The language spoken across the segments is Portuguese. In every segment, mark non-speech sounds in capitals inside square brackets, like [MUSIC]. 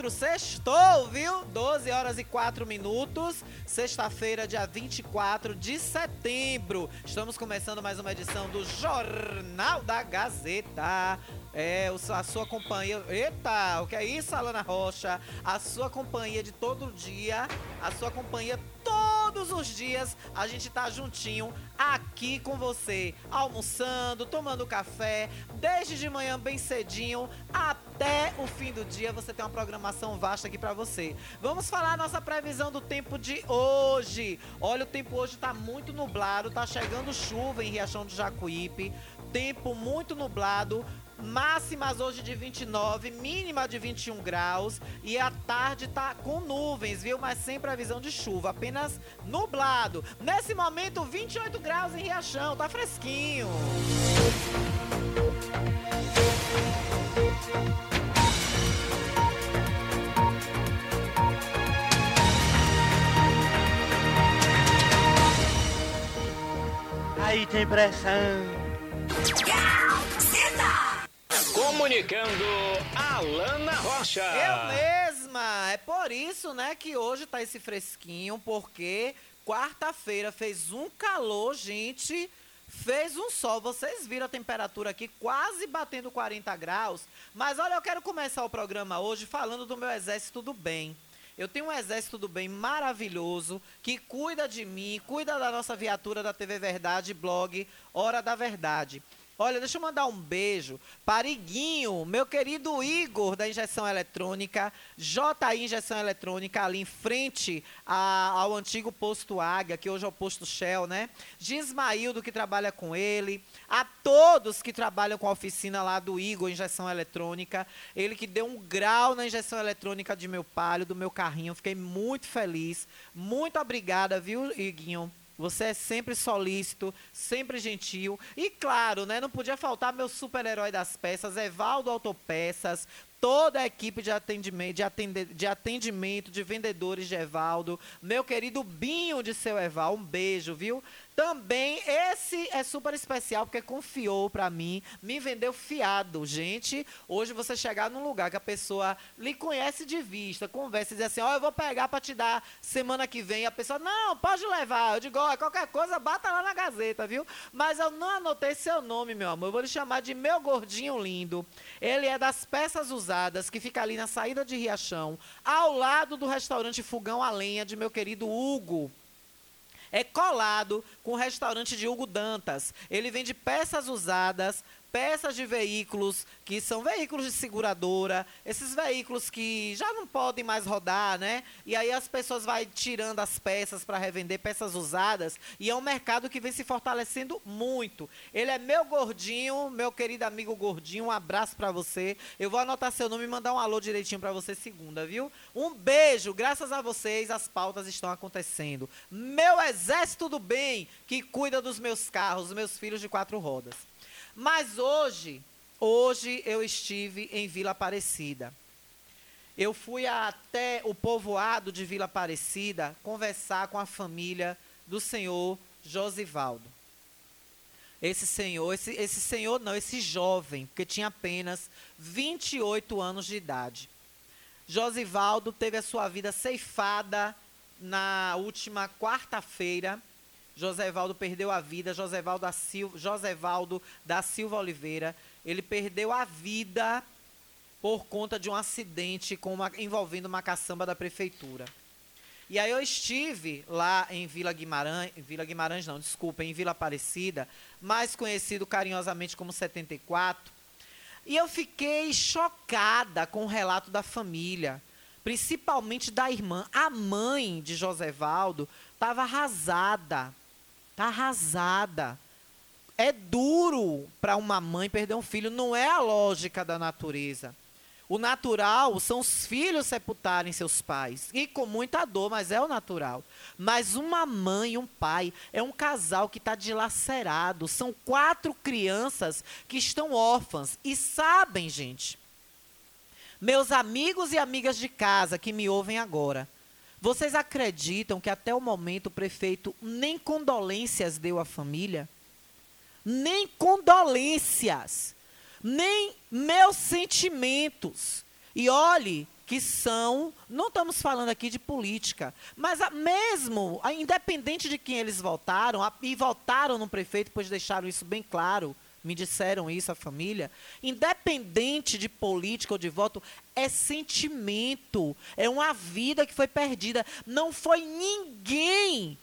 4, sextou, viu? 12 horas e 4 minutos, sexta-feira, dia 24 de setembro. Estamos começando mais uma edição do Jornal da Gazeta. É, a sua companhia. Eita, o que é isso, Alana Rocha? A sua companhia de todo dia, a sua companhia todos os dias. A gente tá juntinho aqui com você, almoçando, tomando café, desde de manhã bem cedinho até o fim do dia. Você tem uma programação vasta aqui pra você. Vamos falar nossa previsão do tempo de hoje. Olha, o tempo hoje tá muito nublado, tá chegando chuva em Riachão do Jacuípe. Tempo muito nublado. Máximas hoje de 29, mínima de 21 graus. E a tarde tá com nuvens, viu? Mas sem previsão de chuva, apenas nublado. Nesse momento, 28 graus em Riachão, tá fresquinho. Aí tem pressão. Comunicando Alana Rocha. Eu mesma! É por isso, né, que hoje tá esse fresquinho, porque quarta-feira fez um calor, gente. Fez um sol, vocês viram a temperatura aqui quase batendo 40 graus. Mas olha, eu quero começar o programa hoje falando do meu exército do bem. Eu tenho um exército do bem maravilhoso que cuida de mim, cuida da nossa viatura da TV Verdade, blog Hora da Verdade. Olha, deixa eu mandar um beijo para Iguinho, meu querido Igor da Injeção Eletrônica, JI Injeção Eletrônica, ali em frente a- ao antigo posto Águia, que hoje é o posto Shell, né? Gismaildo, que trabalha com ele, a todos que trabalham com a oficina lá do Igor Injeção Eletrônica, ele que deu um grau na injeção eletrônica de meu palio, do meu carrinho, fiquei muito feliz. Muito obrigada, viu, Iguinho? Você é sempre solícito, sempre gentil. E claro, né? Não podia faltar meu super-herói das peças, Evaldo Autopeças, toda a equipe de atendimento, de, atende- de atendimento, de vendedores de Evaldo, meu querido Binho de seu Eval, um beijo, viu? Também esse é super especial porque confiou pra mim, me vendeu fiado. Gente, hoje você chegar num lugar que a pessoa lhe conhece de vista, conversa e diz assim: Ó, eu vou pegar pra te dar semana que vem. E a pessoa, não, pode levar. Eu digo: Ó, qualquer coisa, bata lá na gazeta, viu? Mas eu não anotei seu nome, meu amor. Eu vou lhe chamar de meu gordinho lindo. Ele é das peças usadas que fica ali na saída de Riachão, ao lado do restaurante Fogão a Lenha de meu querido Hugo é colado com o restaurante de Hugo Dantas. Ele vende peças usadas peças de veículos que são veículos de seguradora, esses veículos que já não podem mais rodar, né? E aí as pessoas vão tirando as peças para revender peças usadas e é um mercado que vem se fortalecendo muito. Ele é meu gordinho, meu querido amigo gordinho, um abraço para você. Eu vou anotar seu nome e mandar um alô direitinho para você segunda, viu? Um beijo, graças a vocês as pautas estão acontecendo. Meu exército do bem que cuida dos meus carros, meus filhos de quatro rodas. Mas hoje, hoje eu estive em Vila Aparecida. Eu fui até o povoado de Vila Aparecida conversar com a família do senhor Josivaldo. Esse senhor, esse, esse senhor não, esse jovem, porque tinha apenas 28 anos de idade. Josivaldo teve a sua vida ceifada na última quarta-feira Josévaldo perdeu a vida, Josévaldo da Silva, da Silva Oliveira, ele perdeu a vida por conta de um acidente uma, envolvendo uma caçamba da prefeitura. E aí eu estive lá em Vila Guimarães, Vila Guimarães não, desculpa, em Vila Aparecida, mais conhecido carinhosamente como 74, e eu fiquei chocada com o relato da família, principalmente da irmã. A mãe de Josévaldo estava arrasada, Está arrasada. É duro para uma mãe perder um filho, não é a lógica da natureza. O natural são os filhos sepultarem seus pais. E com muita dor, mas é o natural. Mas uma mãe e um pai é um casal que está dilacerado. São quatro crianças que estão órfãs. E sabem, gente, meus amigos e amigas de casa que me ouvem agora, vocês acreditam que até o momento o prefeito nem condolências deu à família? Nem condolências, nem meus sentimentos. E olhe que são, não estamos falando aqui de política, mas a, mesmo, a, independente de quem eles votaram, a, e votaram no prefeito, pois deixaram isso bem claro, me disseram isso a família, independente de política ou de voto, é sentimento, é uma vida que foi perdida. Não foi ninguém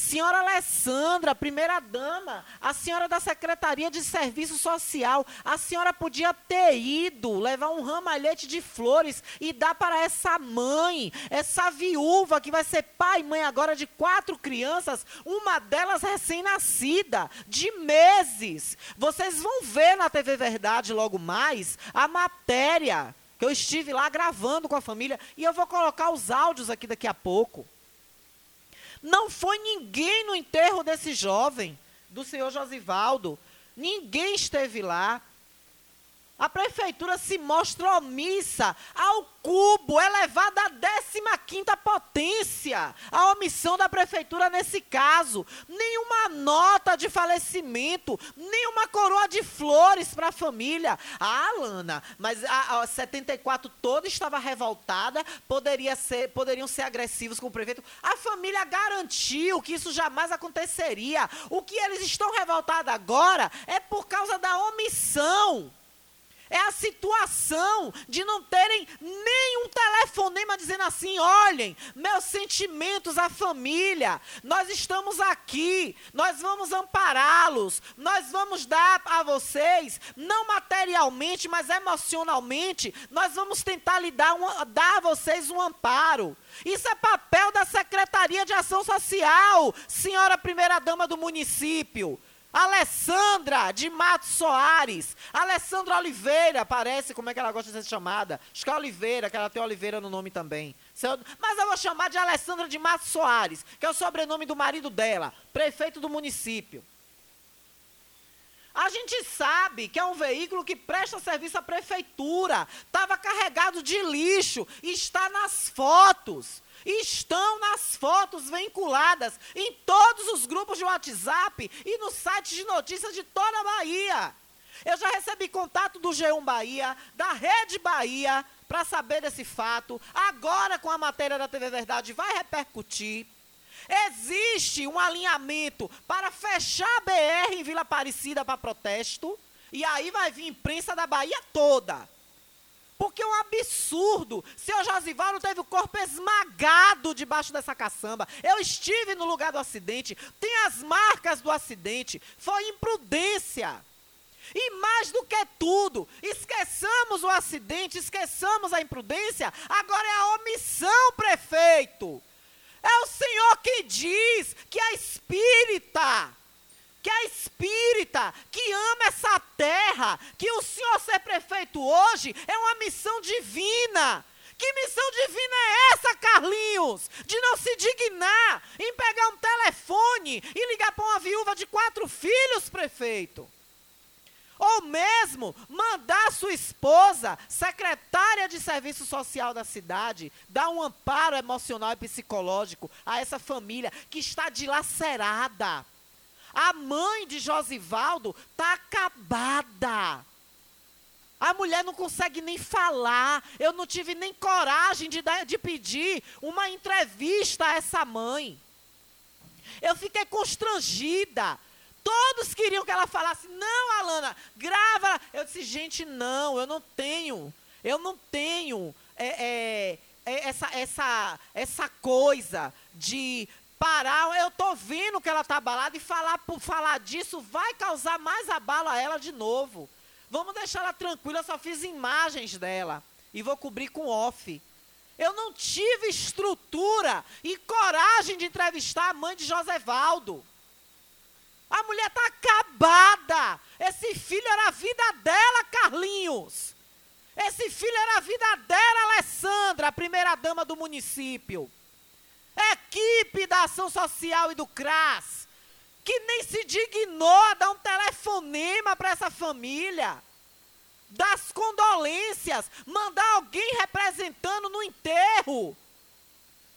Senhora Alessandra, primeira dama, a senhora da Secretaria de Serviço Social, a senhora podia ter ido levar um ramalhete de flores e dar para essa mãe, essa viúva que vai ser pai e mãe agora de quatro crianças, uma delas recém-nascida, de meses. Vocês vão ver na TV Verdade logo mais a matéria que eu estive lá gravando com a família e eu vou colocar os áudios aqui daqui a pouco. Não foi ninguém no enterro desse jovem, do senhor Josivaldo. Ninguém esteve lá. A prefeitura se mostra omissa ao cubo, elevada à 15 potência. A omissão da prefeitura nesse caso. Nenhuma nota de falecimento, nenhuma coroa de flores para a família. Ah, Lana, mas a, a 74 toda estava revoltada, poderia ser, poderiam ser agressivos com o prefeito. A família garantiu que isso jamais aconteceria. O que eles estão revoltados agora é por causa da omissão é a situação de não terem nenhum telefonema dizendo assim: olhem, meus sentimentos, a família, nós estamos aqui, nós vamos ampará-los, nós vamos dar a vocês, não materialmente, mas emocionalmente, nós vamos tentar lhe dar, um, dar a vocês um amparo. Isso é papel da Secretaria de Ação Social, senhora primeira-dama do município. Alessandra de Matos Soares. Alessandra Oliveira, parece como é que ela gosta de ser chamada. Acho que é Oliveira, que ela tem Oliveira no nome também. Mas eu vou chamar de Alessandra de Matos Soares, que é o sobrenome do marido dela, prefeito do município. A gente sabe que é um veículo que presta serviço à prefeitura. Estava carregado de lixo. Está nas fotos estão nas fotos vinculadas em todos os grupos de WhatsApp e no site de notícias de toda a Bahia. Eu já recebi contato do G1 Bahia, da Rede Bahia, para saber desse fato. Agora, com a matéria da TV Verdade, vai repercutir. Existe um alinhamento para fechar a BR em Vila Aparecida para protesto. E aí vai vir imprensa da Bahia toda. Porque é um absurdo. Seu Josivaldo teve o corpo esmagado debaixo dessa caçamba. Eu estive no lugar do acidente. Tem as marcas do acidente. Foi imprudência. E mais do que tudo, esqueçamos o acidente, esqueçamos a imprudência, agora é a omissão, prefeito. É o Senhor que diz que a espírita, que a espírita, que ama essa terra, que o Senhor ser prefeito hoje é uma missão divina. Que missão divina é essa, Carlinhos? De não se dignar em pegar um telefone e ligar para uma viúva de quatro filhos, prefeito. Ou mesmo mandar sua esposa, secretária de serviço social da cidade, dar um amparo emocional e psicológico a essa família que está dilacerada. A mãe de Josivaldo está acabada. A mulher não consegue nem falar. Eu não tive nem coragem de, dar, de pedir uma entrevista a essa mãe. Eu fiquei constrangida. Todos queriam que ela falasse, não, Alana, grava. Eu disse, gente, não, eu não tenho. Eu não tenho é, é, é, essa, essa, essa coisa de parar. Eu estou vendo que ela está abalada e falar por falar disso vai causar mais abalo a ela de novo. Vamos deixar ela tranquila, eu só fiz imagens dela. E vou cobrir com off. Eu não tive estrutura e coragem de entrevistar a mãe de Josevaldo. A mulher está acabada. Esse filho era a vida dela, Carlinhos. Esse filho era a vida dela, Alessandra, a primeira dama do município. Equipe da Ação Social e do CRAS que nem se dignou a dar um telefonema para essa família, das condolências, mandar alguém representando no enterro.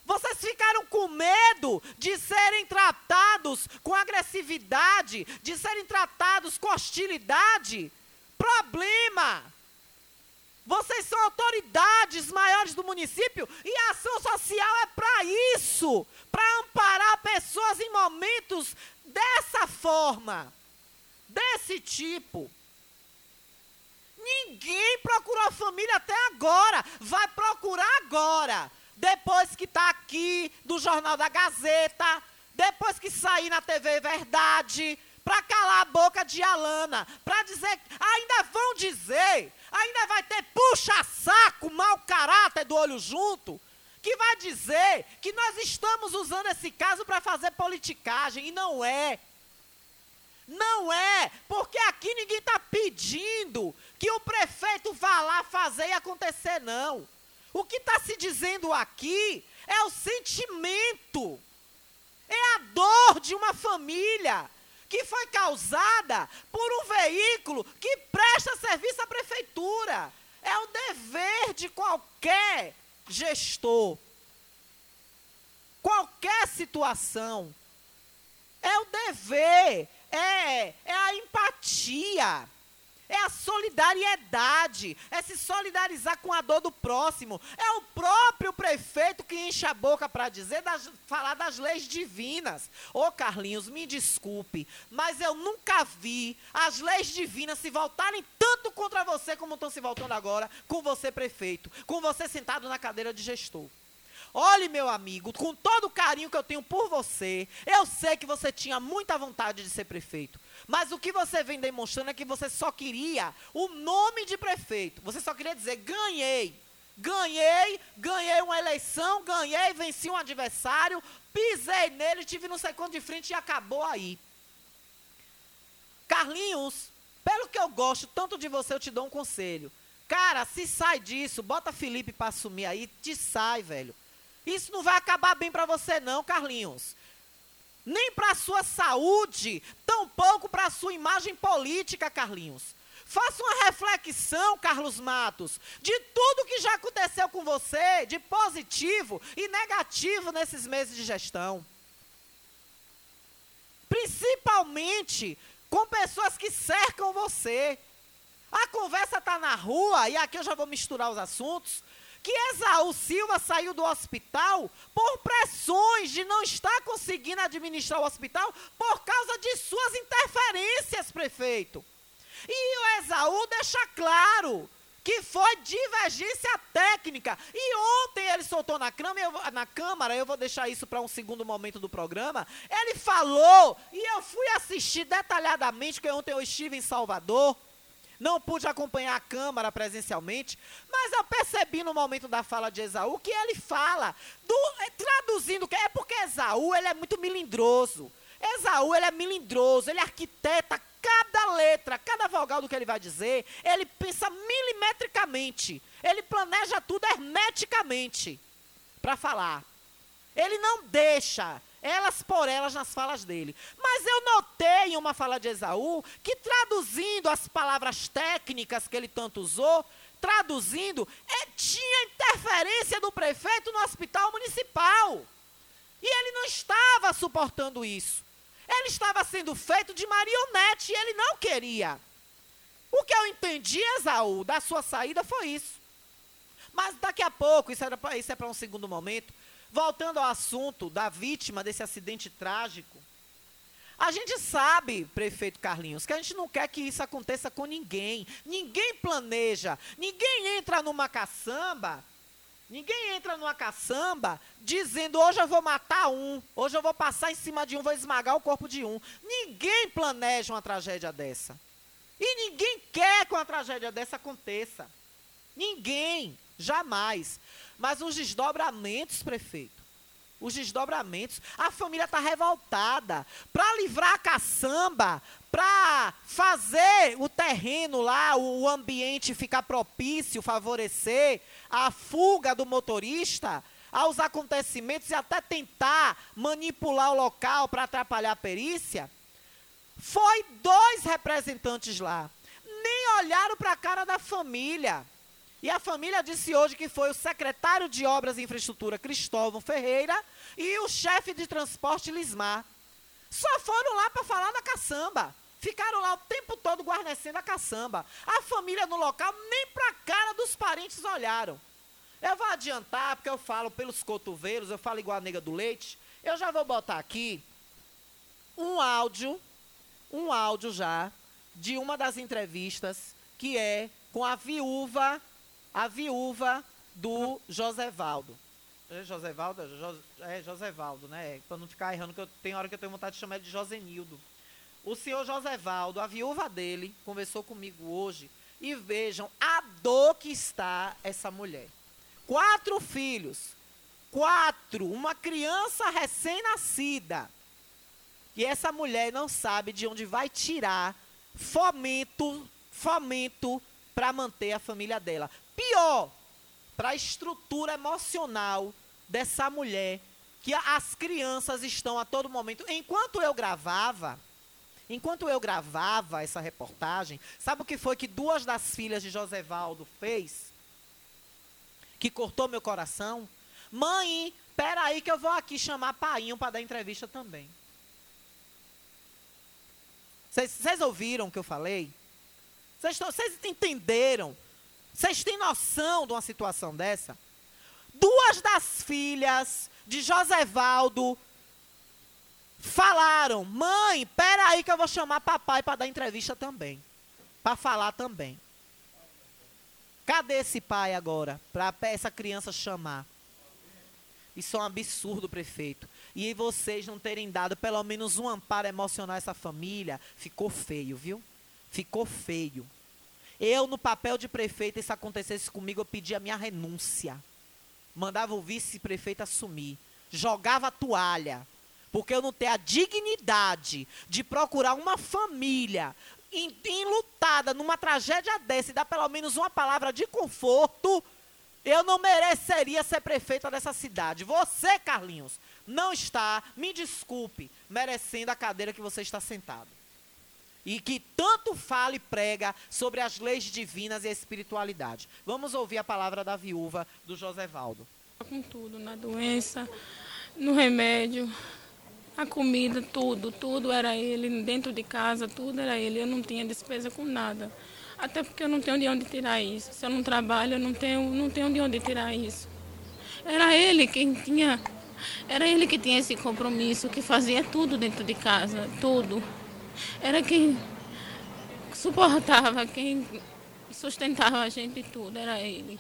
Vocês ficaram com medo de serem tratados com agressividade, de serem tratados com hostilidade? Problema! Vocês são autoridades maiores do município e a ação social é para isso para amparar pessoas em momentos dessa forma, desse tipo. Ninguém procurou a família até agora. Vai procurar agora. Depois que está aqui do Jornal da Gazeta, depois que sair na TV Verdade, para calar a boca de Alana, para dizer, ainda vão dizer, ainda vai ter puxa-saco, mau caráter do olho junto, que vai dizer que nós estamos usando esse caso para fazer politicagem, e não é. Não é, porque aqui ninguém está pedindo que o prefeito vá lá fazer e acontecer, não. O que está se dizendo aqui é o sentimento, é a dor de uma família que foi causada por um veículo que presta serviço à prefeitura. É o dever de qualquer gestor, qualquer situação, é o dever, é, é a empatia, é a solidariedade, é se solidarizar com a dor do próximo. É o próprio prefeito que enche a boca para dizer, das, falar das leis divinas. Ô Carlinhos, me desculpe, mas eu nunca vi as leis divinas se voltarem tanto contra você como estão se voltando agora com você, prefeito, com você sentado na cadeira de gestor. Olhe, meu amigo, com todo o carinho que eu tenho por você, eu sei que você tinha muita vontade de ser prefeito. Mas o que você vem demonstrando é que você só queria o nome de prefeito. Você só queria dizer: ganhei. Ganhei, ganhei uma eleição, ganhei, venci um adversário, pisei nele, tive não sei quanto de frente e acabou aí. Carlinhos, pelo que eu gosto tanto de você, eu te dou um conselho. Cara, se sai disso, bota Felipe para assumir aí, te sai, velho. Isso não vai acabar bem para você não, Carlinhos nem para a sua saúde, tampouco para a sua imagem política, Carlinhos. Faça uma reflexão, Carlos Matos, de tudo que já aconteceu com você, de positivo e negativo nesses meses de gestão. Principalmente com pessoas que cercam você. A conversa está na rua, e aqui eu já vou misturar os assuntos que Esaú Silva saiu do hospital por pressões de não estar conseguindo administrar o hospital por causa de suas interferências, prefeito. E o Esaú deixa claro que foi divergência técnica. E ontem ele soltou na, Câmara, eu, na Câmara, eu vou deixar isso para um segundo momento do programa. Ele falou, e eu fui assistir detalhadamente, porque ontem eu estive em Salvador. Não pude acompanhar a Câmara presencialmente, mas eu percebi no momento da fala de Esaú que ele fala, do, é, traduzindo, é porque Esaú ele é muito milindroso. Esaú ele é milindroso, ele arquiteta cada letra, cada vogal do que ele vai dizer, ele pensa milimetricamente. Ele planeja tudo hermeticamente para falar. Ele não deixa elas por elas nas falas dele. Mas eu notei em uma fala de Esaú que traduzindo as palavras técnicas que ele tanto usou, traduzindo, é, tinha interferência do prefeito no hospital municipal. E ele não estava suportando isso. Ele estava sendo feito de marionete e ele não queria. O que eu entendi, Esaú, da sua saída foi isso. Mas daqui a pouco, isso, era isso é para um segundo momento, voltando ao assunto da vítima desse acidente trágico, a gente sabe, prefeito Carlinhos, que a gente não quer que isso aconteça com ninguém. Ninguém planeja, ninguém entra numa caçamba Ninguém entra numa caçamba dizendo hoje eu vou matar um, hoje eu vou passar em cima de um, vou esmagar o corpo de um. Ninguém planeja uma tragédia dessa. E ninguém quer que uma tragédia dessa aconteça. Ninguém, jamais. Mas os desdobramentos, prefeito, os desdobramentos. A família está revoltada. Para livrar a caçamba, para fazer o terreno lá, o ambiente ficar propício, favorecer a fuga do motorista, aos acontecimentos e até tentar manipular o local para atrapalhar a perícia, foi dois representantes lá. Nem olharam para a cara da família. E a família disse hoje que foi o secretário de Obras e Infraestrutura, Cristóvão Ferreira, e o chefe de transporte, Lismar. Só foram lá para falar da caçamba. Ficaram lá o tempo todo guarnecendo a caçamba. A família no local nem para a cara dos parentes olharam. Eu vou adiantar, porque eu falo pelos cotovelos, eu falo igual a nega do leite. Eu já vou botar aqui um áudio, um áudio já, de uma das entrevistas, que é com a viúva a viúva do Josevaldo. É Josevaldo? É, é Josevaldo, né? Para não ficar errando, que eu tenho hora que eu tenho vontade de chamar de Josenildo. O senhor Josevaldo, a viúva dele, conversou comigo hoje e vejam a dor que está essa mulher. Quatro filhos, quatro, uma criança recém-nascida. E essa mulher não sabe de onde vai tirar fomento, fomento para manter a família dela. Pior, para a estrutura emocional dessa mulher, que as crianças estão a todo momento. Enquanto eu gravava, enquanto eu gravava essa reportagem, sabe o que foi que duas das filhas de Josevaldo fez? Que cortou meu coração? Mãe, peraí que eu vou aqui chamar Painho para dar entrevista também. Vocês ouviram o que eu falei? Vocês entenderam vocês têm noção de uma situação dessa? Duas das filhas de Josevaldo falaram: Mãe, peraí que eu vou chamar papai para dar entrevista também. Para falar também. Cadê esse pai agora? Para essa criança chamar. Isso é um absurdo, prefeito. E vocês não terem dado pelo menos um amparo emocional a essa família, ficou feio, viu? Ficou feio. Eu, no papel de prefeito, se acontecesse comigo, eu pedia minha renúncia. Mandava o vice-prefeito assumir. Jogava a toalha. Porque eu não tenho a dignidade de procurar uma família enlutada numa tragédia dessa e dar pelo menos uma palavra de conforto, eu não mereceria ser prefeita dessa cidade. Você, Carlinhos, não está, me desculpe, merecendo a cadeira que você está sentado e que tanto fala e prega sobre as leis divinas e a espiritualidade. Vamos ouvir a palavra da viúva do Josevaldo. Com tudo, na doença, no remédio, a comida, tudo, tudo era ele, dentro de casa, tudo era ele. Eu não tinha despesa com nada. Até porque eu não tenho de onde tirar isso. Se eu não trabalho, eu não tenho, não tenho de onde tirar isso. Era ele quem tinha, era ele que tinha esse compromisso, que fazia tudo dentro de casa, tudo era quem suportava, quem sustentava a gente tudo, era ele.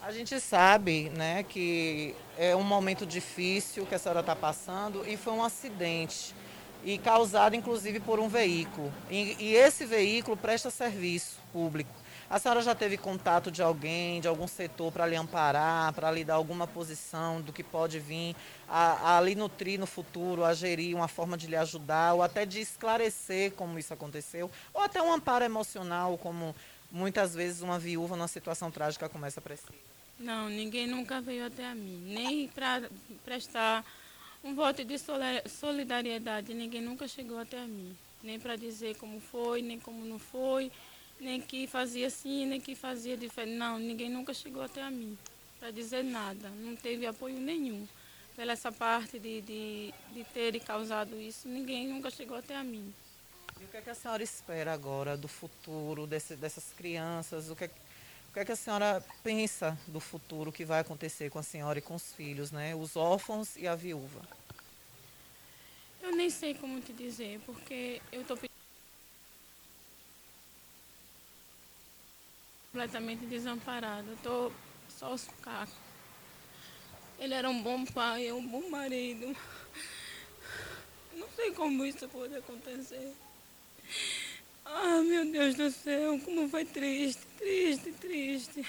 A gente sabe, né, que é um momento difícil que a senhora está passando e foi um acidente e causado inclusive por um veículo. E, e, esse veículo presta serviço público. A senhora já teve contato de alguém, de algum setor para lhe amparar, para lhe dar alguma posição do que pode vir a, a lhe nutrir no futuro, a gerir uma forma de lhe ajudar, ou até de esclarecer como isso aconteceu, ou até um amparo emocional, como muitas vezes uma viúva numa situação trágica começa a precisar? Não, ninguém nunca veio até mim, nem para prestar um voto de solidariedade, ninguém nunca chegou até mim, nem para dizer como foi, nem como não foi nem que fazia assim, nem que fazia diferente. Não, ninguém nunca chegou até a mim para dizer nada. Não teve apoio nenhum. Pela essa parte de, de, de ter causado isso, ninguém nunca chegou até a mim. E o que, é que a senhora espera agora do futuro desse, dessas crianças? O que, é, o que é que a senhora pensa do futuro que vai acontecer com a senhora e com os filhos, né? Os órfãos e a viúva? Eu nem sei como te dizer, porque eu estou completamente desamparado. Estou só os cacos. Ele era um bom pai, um bom marido. Não sei como isso pode acontecer. Ah, meu Deus do céu, como foi triste, triste, triste.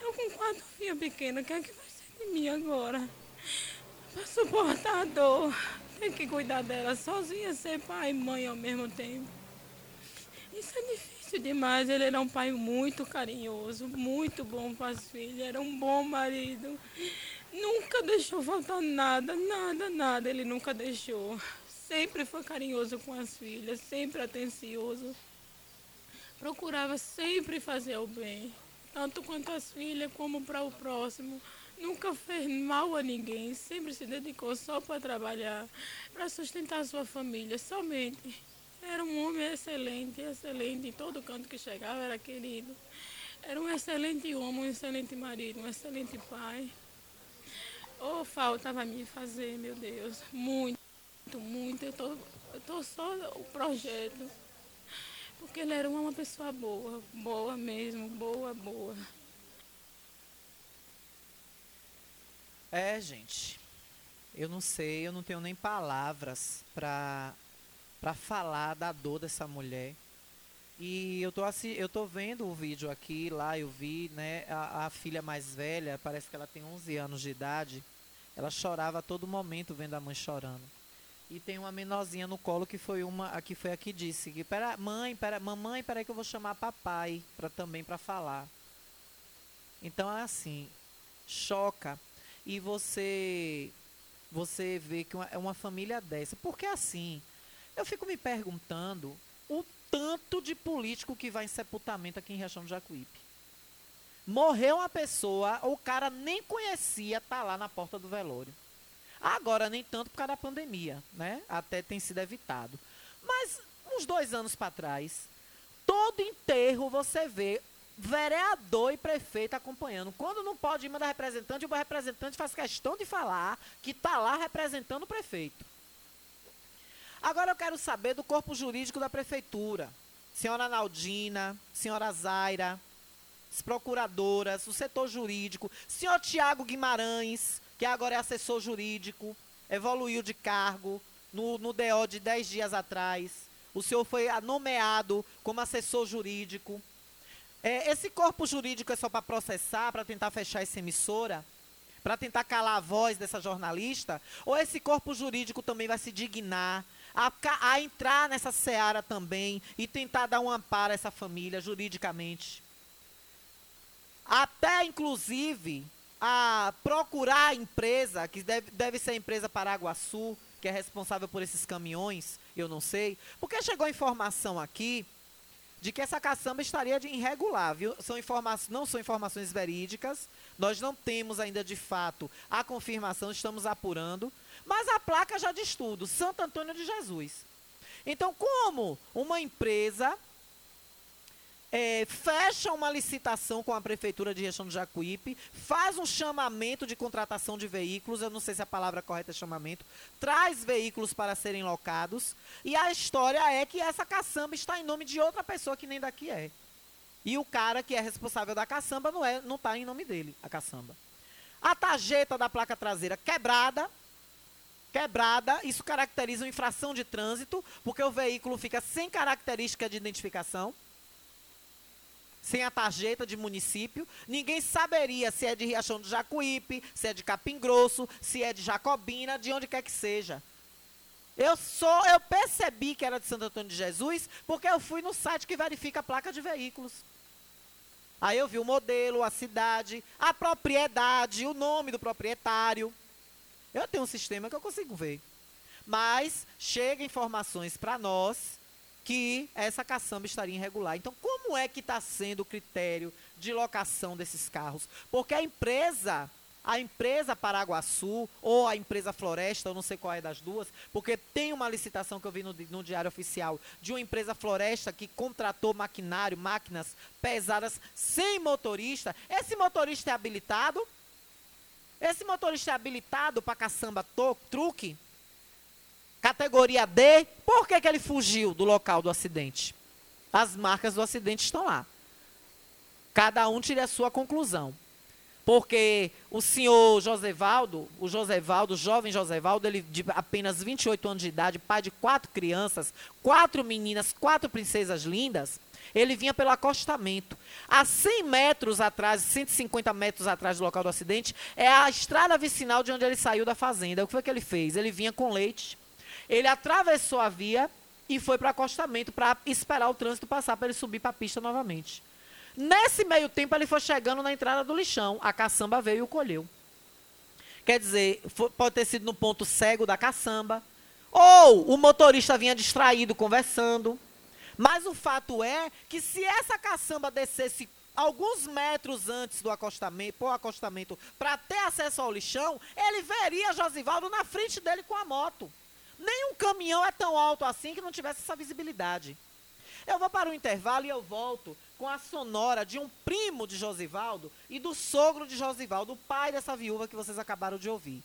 Eu com quatro filhas pequenas, o que é que vai ser de mim agora? Para suportar a dor, tem que cuidar dela sozinha, ser pai e mãe ao mesmo tempo. Isso é difícil difícil demais. Ele era um pai muito carinhoso, muito bom para as filhas, era um bom marido. Nunca deixou faltar nada, nada, nada. Ele nunca deixou. Sempre foi carinhoso com as filhas, sempre atencioso. Procurava sempre fazer o bem, tanto quanto as filhas como para o próximo. Nunca fez mal a ninguém, sempre se dedicou só para trabalhar, para sustentar sua família, somente. Era um homem excelente, excelente. Em todo canto que chegava era querido. Era um excelente homem, um excelente marido, um excelente pai. Oh, falta vai me fazer, meu Deus. Muito, muito. Eu tô, eu tô só o projeto. Porque ele era uma pessoa boa, boa mesmo, boa, boa. É, gente. Eu não sei, eu não tenho nem palavras para para falar da dor dessa mulher. E eu tô, assim, eu tô vendo o vídeo aqui, lá eu vi, né, a, a, filha mais velha, parece que ela tem 11 anos de idade, ela chorava a todo momento vendo a mãe chorando. E tem uma menorzinha no colo que foi uma, aqui foi a que disse que, pera, mãe, pera, mamãe, peraí que eu vou chamar papai para também para falar. Então é assim, choca e você você vê que uma, é uma família dessa, porque assim, eu fico me perguntando o tanto de político que vai em sepultamento aqui em Riachão do Jacuípe. Morreu uma pessoa, o cara nem conhecia, tá lá na porta do velório. Agora, nem tanto por causa da pandemia, né? Até tem sido evitado. Mas, uns dois anos para trás, todo enterro você vê vereador e prefeito acompanhando. Quando não pode ir mandar representante, o representante faz questão de falar que está lá representando o prefeito. Agora eu quero saber do corpo jurídico da prefeitura. Senhora Naldina, senhora Zaira, as procuradoras, o setor jurídico, senhor Tiago Guimarães, que agora é assessor jurídico, evoluiu de cargo no, no DO de 10 dias atrás. O senhor foi nomeado como assessor jurídico. É, esse corpo jurídico é só para processar, para tentar fechar essa emissora? Para tentar calar a voz dessa jornalista? Ou esse corpo jurídico também vai se dignar a, a entrar nessa seara também e tentar dar um amparo a essa família juridicamente. Até, inclusive, a procurar a empresa, que deve, deve ser a empresa Paraguaçu, que é responsável por esses caminhões, eu não sei, porque chegou informação aqui de que essa caçamba estaria de irregular, viu? São informações, não são informações verídicas, nós não temos ainda de fato a confirmação, estamos apurando, mas a placa já diz tudo: Santo Antônio de Jesus. Então, como uma empresa é, fecha uma licitação com a Prefeitura de Riachão do Jacuípe, faz um chamamento de contratação de veículos, eu não sei se a palavra correta é chamamento, traz veículos para serem locados, e a história é que essa caçamba está em nome de outra pessoa que nem daqui é. E o cara que é responsável da caçamba não é, não tá em nome dele, a caçamba. A tarjeta da placa traseira quebrada, quebrada, isso caracteriza uma infração de trânsito, porque o veículo fica sem característica de identificação, sem a tarjeta de município. Ninguém saberia se é de Riachão do Jacuípe, se é de Capim Grosso, se é de Jacobina, de onde quer que seja. Eu sou, eu percebi que era de Santo Antônio de Jesus, porque eu fui no site que verifica a placa de veículos. Aí eu vi o modelo, a cidade, a propriedade, o nome do proprietário. Eu tenho um sistema que eu consigo ver. Mas chega informações para nós que essa caçamba estaria irregular. Então, como é que está sendo o critério de locação desses carros? Porque a empresa, a empresa Paraguaçu ou a empresa Floresta, eu não sei qual é das duas, porque tem uma licitação que eu vi no, no Diário Oficial de uma empresa Floresta que contratou maquinário, máquinas pesadas sem motorista. Esse motorista é habilitado? Esse motorista é habilitado para caçamba truque? Categoria D, por que, que ele fugiu do local do acidente? As marcas do acidente estão lá. Cada um tire a sua conclusão. Porque o senhor Josevaldo, o Josevaldo, o jovem Josevaldo, ele de apenas 28 anos de idade, pai de quatro crianças, quatro meninas, quatro princesas lindas, ele vinha pelo acostamento. A 100 metros atrás, 150 metros atrás do local do acidente, é a estrada vicinal de onde ele saiu da fazenda. O que foi que ele fez? Ele vinha com leite, ele atravessou a via e foi para acostamento para esperar o trânsito passar para ele subir para a pista novamente. Nesse meio tempo, ele foi chegando na entrada do lixão. A caçamba veio e o colheu. Quer dizer, foi, pode ter sido no ponto cego da caçamba. Ou o motorista vinha distraído conversando. Mas o fato é que se essa caçamba descesse alguns metros antes do acostamento, por acostamento, para ter acesso ao lixão, ele veria Josivaldo na frente dele com a moto. Nenhum caminhão é tão alto assim que não tivesse essa visibilidade. Eu vou para o intervalo e eu volto com a sonora de um primo de Josivaldo e do sogro de Josivaldo, o pai dessa viúva que vocês acabaram de ouvir.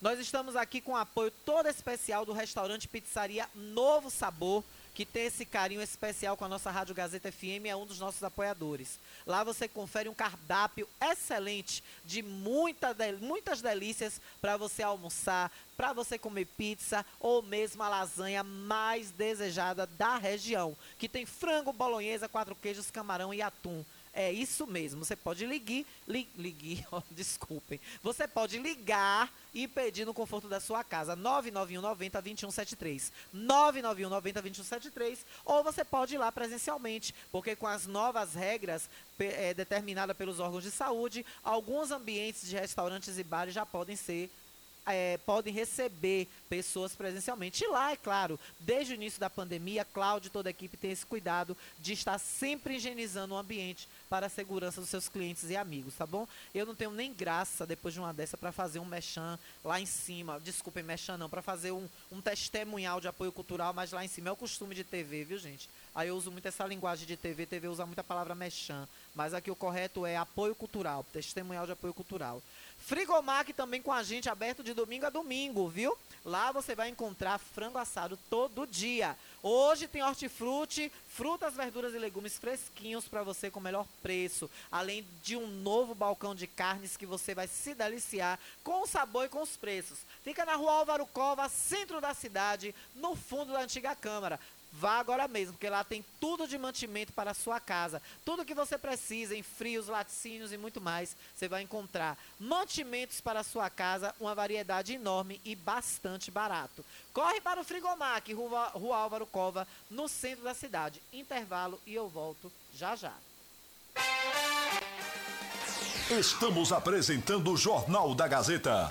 Nós estamos aqui com apoio todo especial do restaurante Pizzaria Novo Sabor, que tem esse carinho especial com a nossa Rádio Gazeta FM, é um dos nossos apoiadores. Lá você confere um cardápio excelente de muita, muitas delícias para você almoçar, para você comer pizza ou mesmo a lasanha mais desejada da região, que tem frango, bolonhesa, quatro queijos, camarão e atum. É isso mesmo. Você pode ligar, li, ligar, oh, [LAUGHS] desculpem. Você pode ligar e pedir no conforto da sua casa. 991 90 2173. 991 90 2173. Ou você pode ir lá presencialmente, porque com as novas regras é, determinadas pelos órgãos de saúde, alguns ambientes de restaurantes e bares já podem ser é, podem receber pessoas presencialmente. E lá, é claro, desde o início da pandemia, Cláudio e toda a equipe tem esse cuidado de estar sempre higienizando o ambiente para a segurança dos seus clientes e amigos, tá bom? Eu não tenho nem graça, depois de uma dessa, para fazer um mechan lá em cima. Desculpem, mechan não, para fazer um, um testemunhal de apoio cultural, mas lá em cima é o costume de TV, viu, gente? Aí eu uso muito essa linguagem de TV, TV usa muita palavra mechan, mas aqui o correto é apoio cultural, testemunhal de apoio cultural. Frigomac também com a gente, aberto de domingo a domingo, viu? Lá você vai encontrar frango assado todo dia. Hoje tem hortifruti, frutas, verduras e legumes fresquinhos para você com o melhor preço. Além de um novo balcão de carnes que você vai se deliciar com o sabor e com os preços. Fica na rua Álvaro Cova, centro da cidade, no fundo da antiga Câmara. Vá agora mesmo, porque lá tem tudo de mantimento para a sua casa. Tudo que você precisa em frios, laticínios e muito mais, você vai encontrar. Mantimentos para a sua casa, uma variedade enorme e bastante barato. Corre para o Frigomac, Rua, Rua Álvaro Cova, no centro da cidade. Intervalo e eu volto já já. Estamos apresentando o Jornal da Gazeta.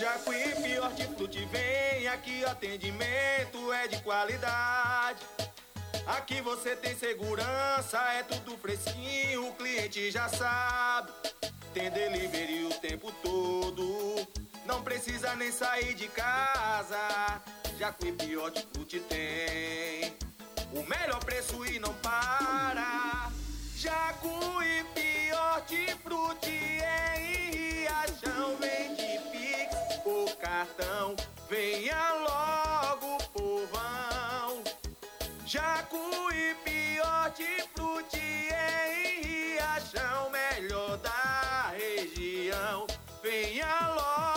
Jacuípe Hortifruti vem aqui, atendimento é de qualidade. Aqui você tem segurança, é tudo fresquinho, o cliente já sabe. Tem delivery o tempo todo, não precisa nem sair de casa. Jacuípe Hortifruti tem o melhor preço e não para. Jacuípe Hortifruti em Riachão vende cartão. Venha logo, povão. Jacuípe Hortifruti em Riachão, melhor da região. Venha logo,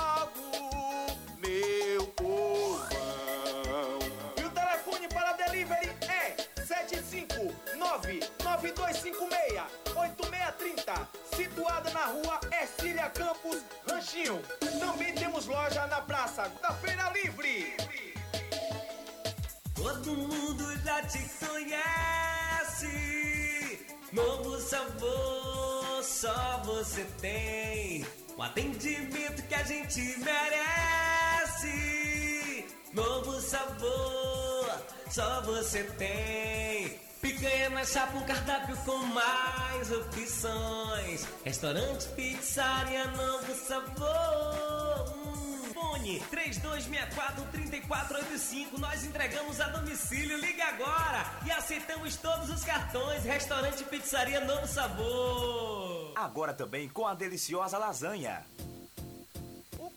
759-9256-8630. Situada na rua Ercília Campos, Ranchinho. Também temos loja na Praça da Feira Livre. Todo mundo já te conhece. Novo sabor, só você tem. O atendimento que a gente merece. Novo sabor, só você tem. Picanha na chapa, um cardápio com mais opções. Restaurante, pizzaria, novo sabor. Hum, Fone 3264-3485. Nós entregamos a domicílio. Liga agora e aceitamos todos os cartões. Restaurante, pizzaria, novo sabor. Agora também com a deliciosa lasanha.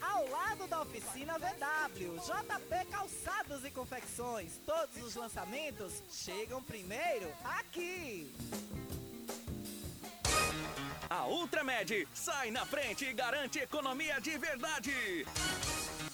ao lado da oficina VW. JP Calçados e Confecções. Todos os lançamentos chegam primeiro aqui. A Ultramed sai na frente e garante economia de verdade.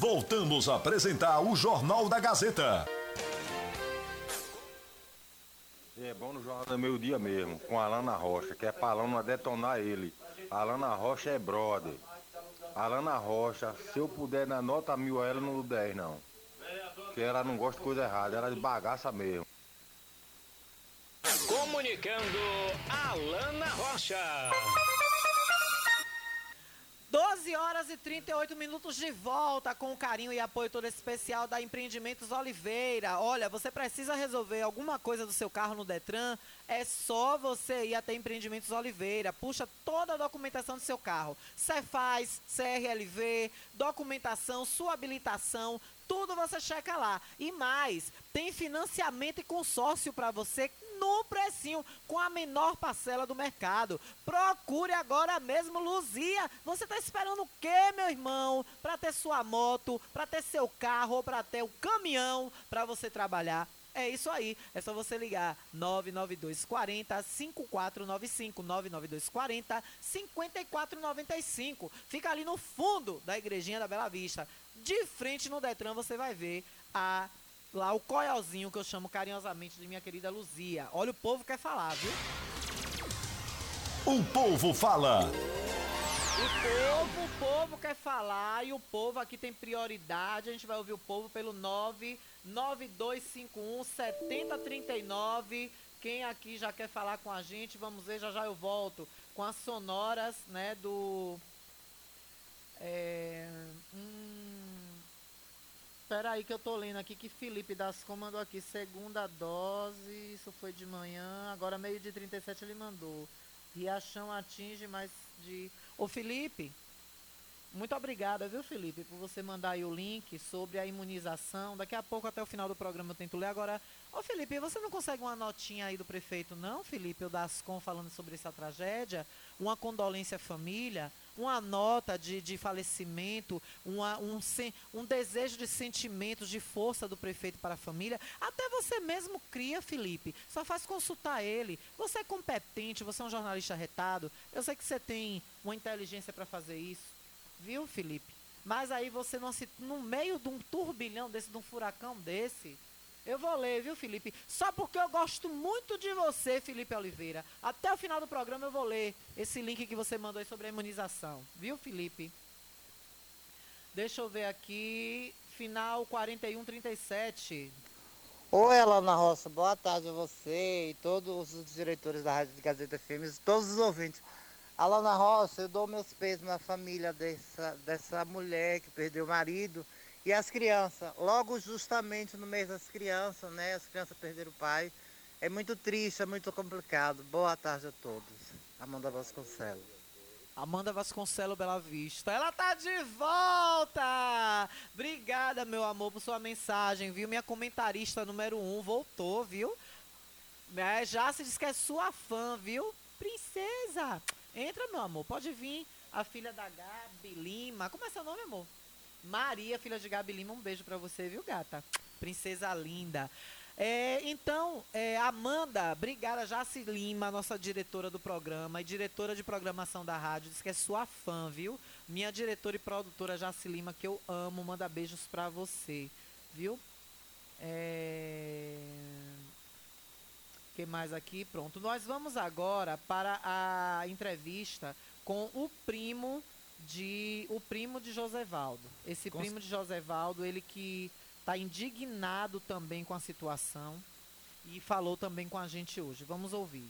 Voltamos a apresentar o Jornal da Gazeta. É bom no Jornal do Meio Dia mesmo, com a Alana Rocha, que é pra Alana detonar ele. A Alana Rocha é brother. A Alana Rocha, se eu puder dar nota mil a ela, não dou 10 não. Porque ela não gosta de coisa errada, ela é de bagaça mesmo. Comunicando Alana Rocha. 12 horas e 38 minutos de volta com o carinho e apoio todo especial da Empreendimentos Oliveira. Olha, você precisa resolver alguma coisa do seu carro no Detran, é só você ir até Empreendimentos Oliveira. Puxa toda a documentação do seu carro. Cefaz, CRLV, documentação, sua habilitação, tudo você checa lá. E mais, tem financiamento e consórcio para você no precinho, com a menor parcela do mercado. Procure agora mesmo Luzia. Você está esperando o quê, meu irmão? Para ter sua moto, para ter seu carro para ter o caminhão para você trabalhar. É isso aí, é só você ligar 992 40 5495 992 40 5495. Fica ali no fundo da igrejinha da Bela Vista. De frente no Detran você vai ver a lá o coiozinho que eu chamo carinhosamente de minha querida Luzia. Olha o povo quer falar, viu? O povo fala. O povo, o povo quer falar e o povo aqui tem prioridade. A gente vai ouvir o povo pelo 99251 7039. Quem aqui já quer falar com a gente, vamos ver, já já eu volto com as sonoras, né, do é, hum, Espera aí que eu tô lendo aqui que Felipe das mandou aqui, segunda dose, isso foi de manhã, agora meio de 37 ele mandou. Riachão atinge mais de... Ô Felipe, muito obrigada, viu Felipe, por você mandar aí o link sobre a imunização. Daqui a pouco, até o final do programa, eu tento ler. Agora, ô Felipe, você não consegue uma notinha aí do prefeito, não, Felipe, o Dascom falando sobre essa tragédia? Uma condolência à família? Uma nota de, de falecimento? Uma, um, um desejo de sentimentos, de força do prefeito para a família? Até você mesmo cria, Felipe. Só faz consultar ele. Você é competente, você é um jornalista retado. Eu sei que você tem uma inteligência para fazer isso viu, Felipe? Mas aí você não se. No meio de um turbilhão desse, de um furacão desse. Eu vou ler, viu, Felipe? Só porque eu gosto muito de você, Felipe Oliveira. Até o final do programa eu vou ler esse link que você mandou aí sobre a imunização. Viu, Felipe? Deixa eu ver aqui. Final 4137. Oi, Alana Roça. Boa tarde a você e todos os diretores da Rádio Gazeta FM, todos os ouvintes. Alana Roça, eu dou meus pesos à família dessa, dessa mulher que perdeu o marido e as crianças. Logo justamente no mês das crianças, né? As crianças perderam o pai. É muito triste, é muito complicado. Boa tarde a todos. Amanda Vasconcelos. Amanda Vasconcelos Bela Vista. Ela tá de volta! Obrigada, meu amor, por sua mensagem, viu? Minha comentarista número um voltou, viu? É, já se diz que é sua fã, viu? Princesa! Entra, meu amor, pode vir. A filha da Gabi Lima. Como é seu nome, amor? Maria, filha de Gabi Lima. Um beijo para você, viu, gata? Princesa linda. É, então, é, Amanda, obrigada, Jaci Lima, nossa diretora do programa e diretora de programação da rádio, diz que é sua fã, viu? Minha diretora e produtora Jaci Lima, que eu amo, manda beijos pra você, viu? É que mais aqui? Pronto. Nós vamos agora para a entrevista com o primo de o primo de Josevaldo. Esse primo de Josevaldo, ele que está indignado também com a situação e falou também com a gente hoje. Vamos ouvir.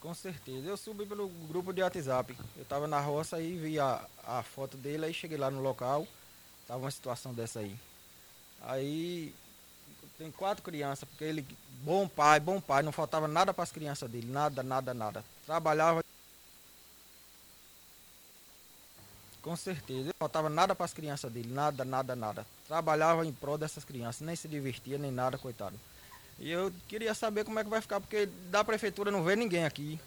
Com certeza. Eu subi pelo grupo de WhatsApp. Eu estava na roça e vi a, a foto dele, aí cheguei lá no local, tava uma situação dessa aí. Aí tem quatro crianças, porque ele, bom pai, bom pai, não faltava nada para as crianças dele, nada, nada, nada. Trabalhava. Com certeza, não faltava nada para as crianças dele, nada, nada, nada. Trabalhava em prol dessas crianças, nem se divertia, nem nada, coitado. E eu queria saber como é que vai ficar, porque da prefeitura não vê ninguém aqui.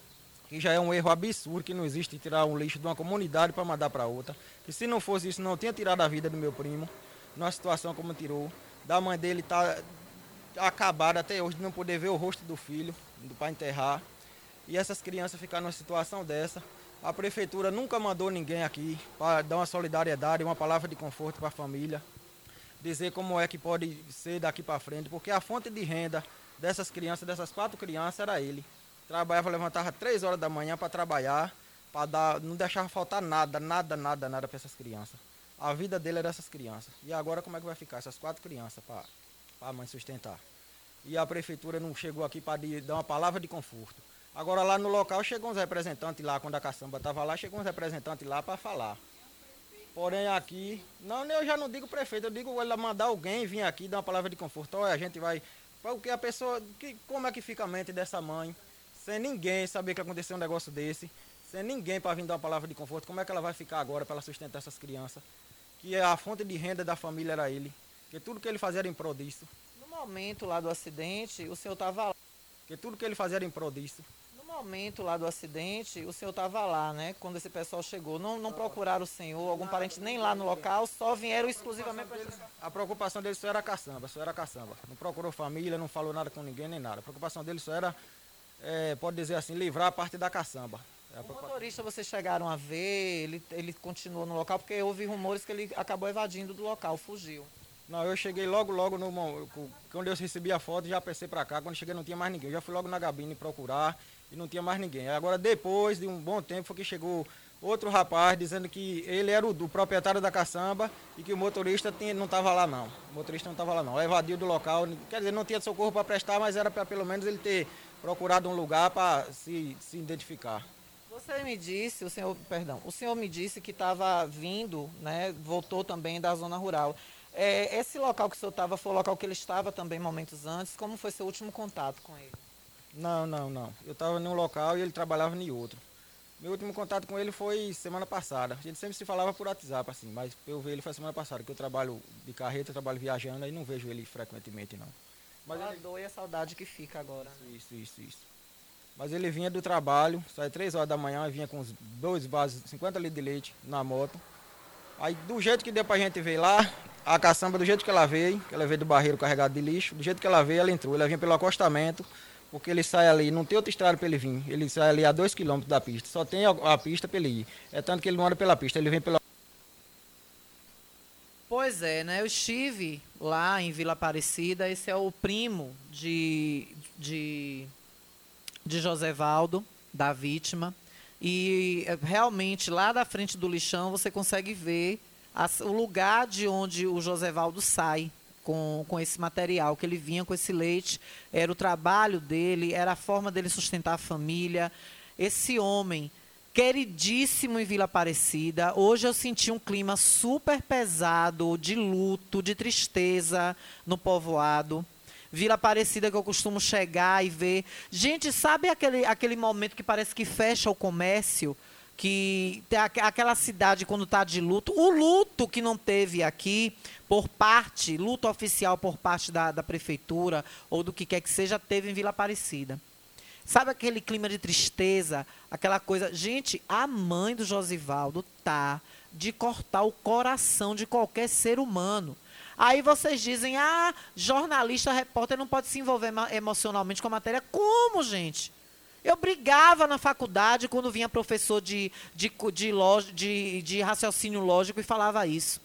Que já é um erro absurdo que não existe tirar um lixo de uma comunidade para mandar para outra. Que se não fosse isso, não tinha tirado a vida do meu primo, numa situação como tirou. Da mãe dele tá acabada até hoje de não poder ver o rosto do filho para enterrar. E essas crianças ficaram numa situação dessa. A prefeitura nunca mandou ninguém aqui para dar uma solidariedade, uma palavra de conforto para a família dizer como é que pode ser daqui para frente, porque a fonte de renda dessas crianças, dessas quatro crianças, era ele. Trabalhava, levantava três horas da manhã para trabalhar, para dar, não deixava faltar nada, nada, nada, nada para essas crianças. A vida dele era essas crianças. E agora como é que vai ficar essas quatro crianças para a mãe sustentar? E a prefeitura não chegou aqui para dar uma palavra de conforto. Agora lá no local chegou uns representantes lá, quando a caçamba estava lá, chegou uns representantes lá para falar. Porém aqui, não, eu já não digo prefeito, eu digo ela mandar alguém vir aqui dar uma palavra de conforto. Olha, a gente vai. Porque a pessoa. Que, como é que fica a mente dessa mãe? Sem ninguém saber que aconteceu um negócio desse, sem ninguém para vir dar uma palavra de conforto, como é que ela vai ficar agora para ela sustentar essas crianças? Que a fonte de renda da família era ele. Que tudo que ele fazia era em prol disso. No momento lá do acidente, o senhor estava lá. Que tudo que ele fazia era em prol disso momento lá do acidente, o senhor estava lá, né? Quando esse pessoal chegou. Não, não procuraram o senhor, algum parente nem lá no local, só vieram exclusivamente para A preocupação dele só era caçamba, só era caçamba. Não procurou família, não falou nada com ninguém, nem nada. A preocupação dele só era, é, pode dizer assim, livrar a parte da caçamba. É o motorista vocês chegaram a ver, ele, ele continuou no local, porque houve rumores que ele acabou evadindo do local, fugiu. Não, eu cheguei logo, logo no quando eu recebi a foto, já pensei para cá, quando cheguei não tinha mais ninguém. Eu já fui logo na gabine procurar e não tinha mais ninguém. Agora, depois de um bom tempo, foi que chegou outro rapaz dizendo que ele era o do proprietário da caçamba e que o motorista tinha, não estava lá não. O motorista não estava lá não. Evadiu do local, quer dizer, não tinha socorro para prestar, mas era para pelo menos ele ter procurado um lugar para se, se identificar. Você me disse, o senhor, perdão, o senhor me disse que estava vindo, né, voltou também da zona rural. É, esse local que o senhor estava foi o local que ele estava também momentos antes. Como foi seu último contato com ele? Não, não, não. Eu estava num local e ele trabalhava em outro. Meu último contato com ele foi semana passada. A gente sempre se falava por WhatsApp, assim, mas eu vi ele foi semana passada, que eu trabalho de carreta, trabalho viajando, aí não vejo ele frequentemente, não. Mas a ele... dor e a saudade que fica agora. Né? Isso, isso, isso. Mas ele vinha do trabalho, sai três horas da manhã, vinha com os dois vasos, 50 litros de leite na moto. Aí do jeito que deu pra gente ver lá, a caçamba do jeito que ela veio, que ela veio do barreiro carregado de lixo, do jeito que ela veio, ela entrou. Ela vinha pelo acostamento, porque ele sai ali, não tem outra estrada para ele vir. Ele sai ali a dois quilômetros da pista, só tem a, pista para ele ir. É tanto que ele não anda pela pista, ele vem pela. Pois é, né? Eu estive lá em Vila Aparecida, esse é o primo de, de, de Josevaldo, da vítima. E é, realmente lá da frente do lixão você consegue ver o lugar de onde o Josevaldo sai com, com esse material, que ele vinha com esse leite, era o trabalho dele, era a forma dele sustentar a família. Esse homem, queridíssimo em Vila Aparecida, hoje eu senti um clima super pesado, de luto, de tristeza no povoado. Vila Aparecida que eu costumo chegar e ver. Gente, sabe aquele, aquele momento que parece que fecha o comércio? Que aquela cidade quando está de luto, o luto que não teve aqui por parte, luto oficial por parte da, da prefeitura ou do que quer que seja, teve em Vila Aparecida. Sabe aquele clima de tristeza, aquela coisa. Gente, a mãe do Josivaldo tá de cortar o coração de qualquer ser humano. Aí vocês dizem, ah, jornalista, repórter não pode se envolver emocionalmente com a matéria. Como, gente? Eu brigava na faculdade quando vinha professor de, de, de, de, de raciocínio lógico e falava isso.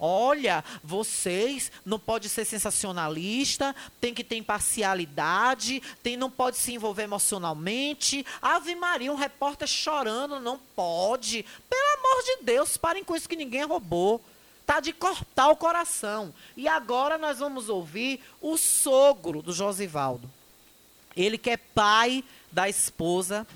Olha, vocês não pode ser sensacionalista, tem que ter imparcialidade, tem, não pode se envolver emocionalmente. Ave Maria, um repórter chorando, não pode. Pelo amor de Deus, parem com isso que ninguém roubou. Tá de cortar o coração. E agora nós vamos ouvir o sogro do Josivaldo. Ele que é pai da esposa.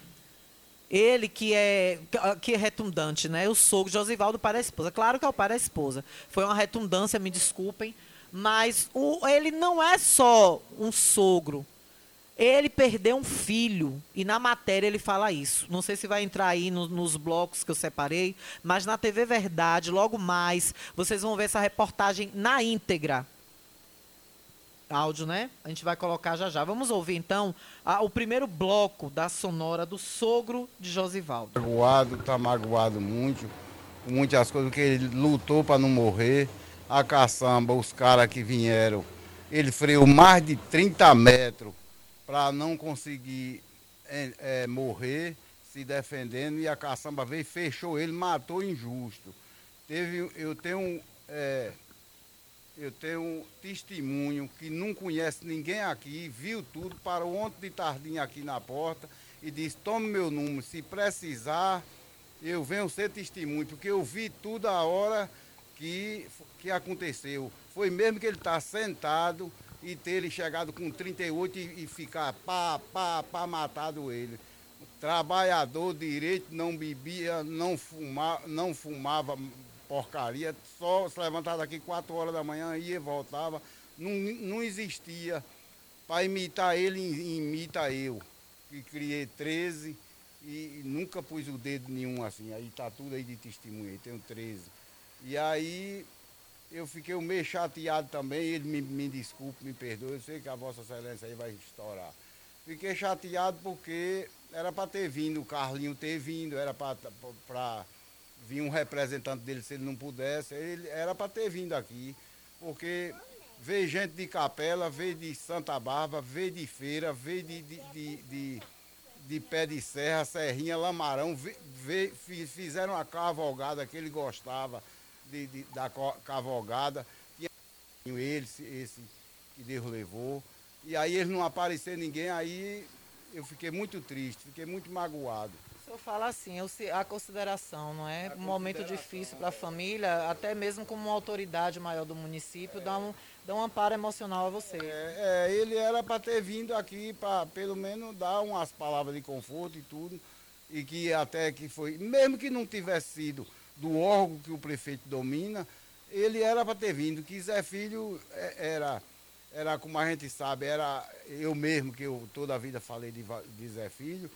Ele que é, que é retundante, né? O sogro Josivaldo, pai da esposa. Claro que é o pai da esposa. Foi uma retundância, me desculpem. Mas o, ele não é só um sogro. Ele perdeu um filho. E na matéria ele fala isso. Não sei se vai entrar aí no, nos blocos que eu separei. Mas na TV Verdade, logo mais, vocês vão ver essa reportagem na íntegra. Áudio, né? A gente vai colocar já já. Vamos ouvir então a, o primeiro bloco da sonora do sogro de Josivaldo. Magoado, tá magoado muito, muitas coisas, porque ele lutou para não morrer. A caçamba, os caras que vieram, ele freou mais de 30 metros para não conseguir é, é, morrer se defendendo e a caçamba veio, fechou ele, matou injusto. Teve, eu tenho é, eu tenho um testemunho que não conhece ninguém aqui, viu tudo, parou ontem de tardinha aqui na porta e disse, tome meu número, se precisar, eu venho ser testemunho, porque eu vi tudo a hora que, que aconteceu. Foi mesmo que ele está sentado e ter ele chegado com 38 e, e ficar pá, pá, pá, matado ele. Trabalhador direito, não bebia, não, fuma, não fumava porcaria, só se levantava daqui 4 horas da manhã, ia e voltava. Não, não existia. Para imitar ele, imita eu, que criei 13 e nunca pus o dedo nenhum assim. Aí tá tudo aí de testemunha, tenho 13. E aí eu fiquei meio chateado também, ele me, me desculpe, me perdoe, eu sei que a Vossa Excelência aí vai estourar. Fiquei chateado porque era para ter vindo, o Carlinho ter vindo, era para vir um representante dele se ele não pudesse, ele era para ter vindo aqui, porque veio gente de Capela, veio de Santa Bárbara, veio de Feira, veio de, de, de, de, de Pé de Serra, Serrinha, Lamarão, veio, fizeram a cavalgada que ele gostava de, de, da cavalgada, tinha ele, esse que Deus levou, e aí eles não apareceram ninguém, aí eu fiquei muito triste, fiquei muito magoado. O senhor fala assim, a consideração, não é? Um momento difícil para a família, até mesmo como uma autoridade maior do município, dá um, dá um amparo emocional a você. É, é ele era para ter vindo aqui para pelo menos dar umas palavras de conforto e tudo, e que até que foi, mesmo que não tivesse sido do órgão que o prefeito domina, ele era para ter vindo, que Zé Filho é, era, era, como a gente sabe, era eu mesmo, que eu toda a vida falei de, de Zé Filho,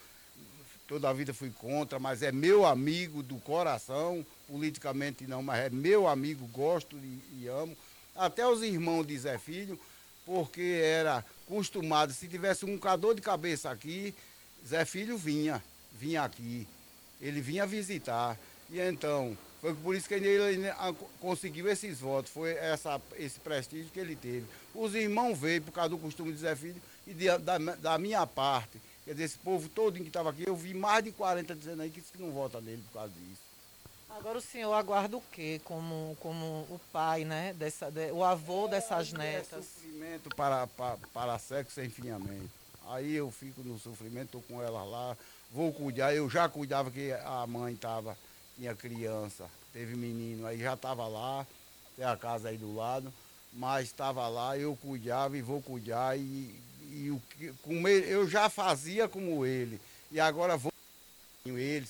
toda a vida fui contra, mas é meu amigo do coração, politicamente não, mas é meu amigo, gosto e, e amo. Até os irmãos de Zé Filho, porque era acostumado, se tivesse um cador de cabeça aqui, Zé Filho vinha, vinha aqui. Ele vinha visitar. E então, foi por isso que ele conseguiu esses votos, foi essa, esse prestígio que ele teve. Os irmãos veio por causa do costume de Zé Filho e de, da, da, minha parte, quer dizer, esse povo todo que estava aqui, eu vi mais de 40 dizendo aí que, que não vota nele por causa disso. Agora o senhor aguarda o quê como, como o pai, né? Dessa, de, o avô dessas é netas? É sofrimento para, para, para sexo sem finhamento. Aí eu fico no sofrimento, estou com ela lá, vou cuidar. Eu já cuidava que a mãe estava tinha criança, teve menino, aí já estava lá, tem a casa aí do lado, mas estava lá, eu cuidava e vou cuidar, e, e o que, com ele, eu já fazia como ele, e agora vou ele.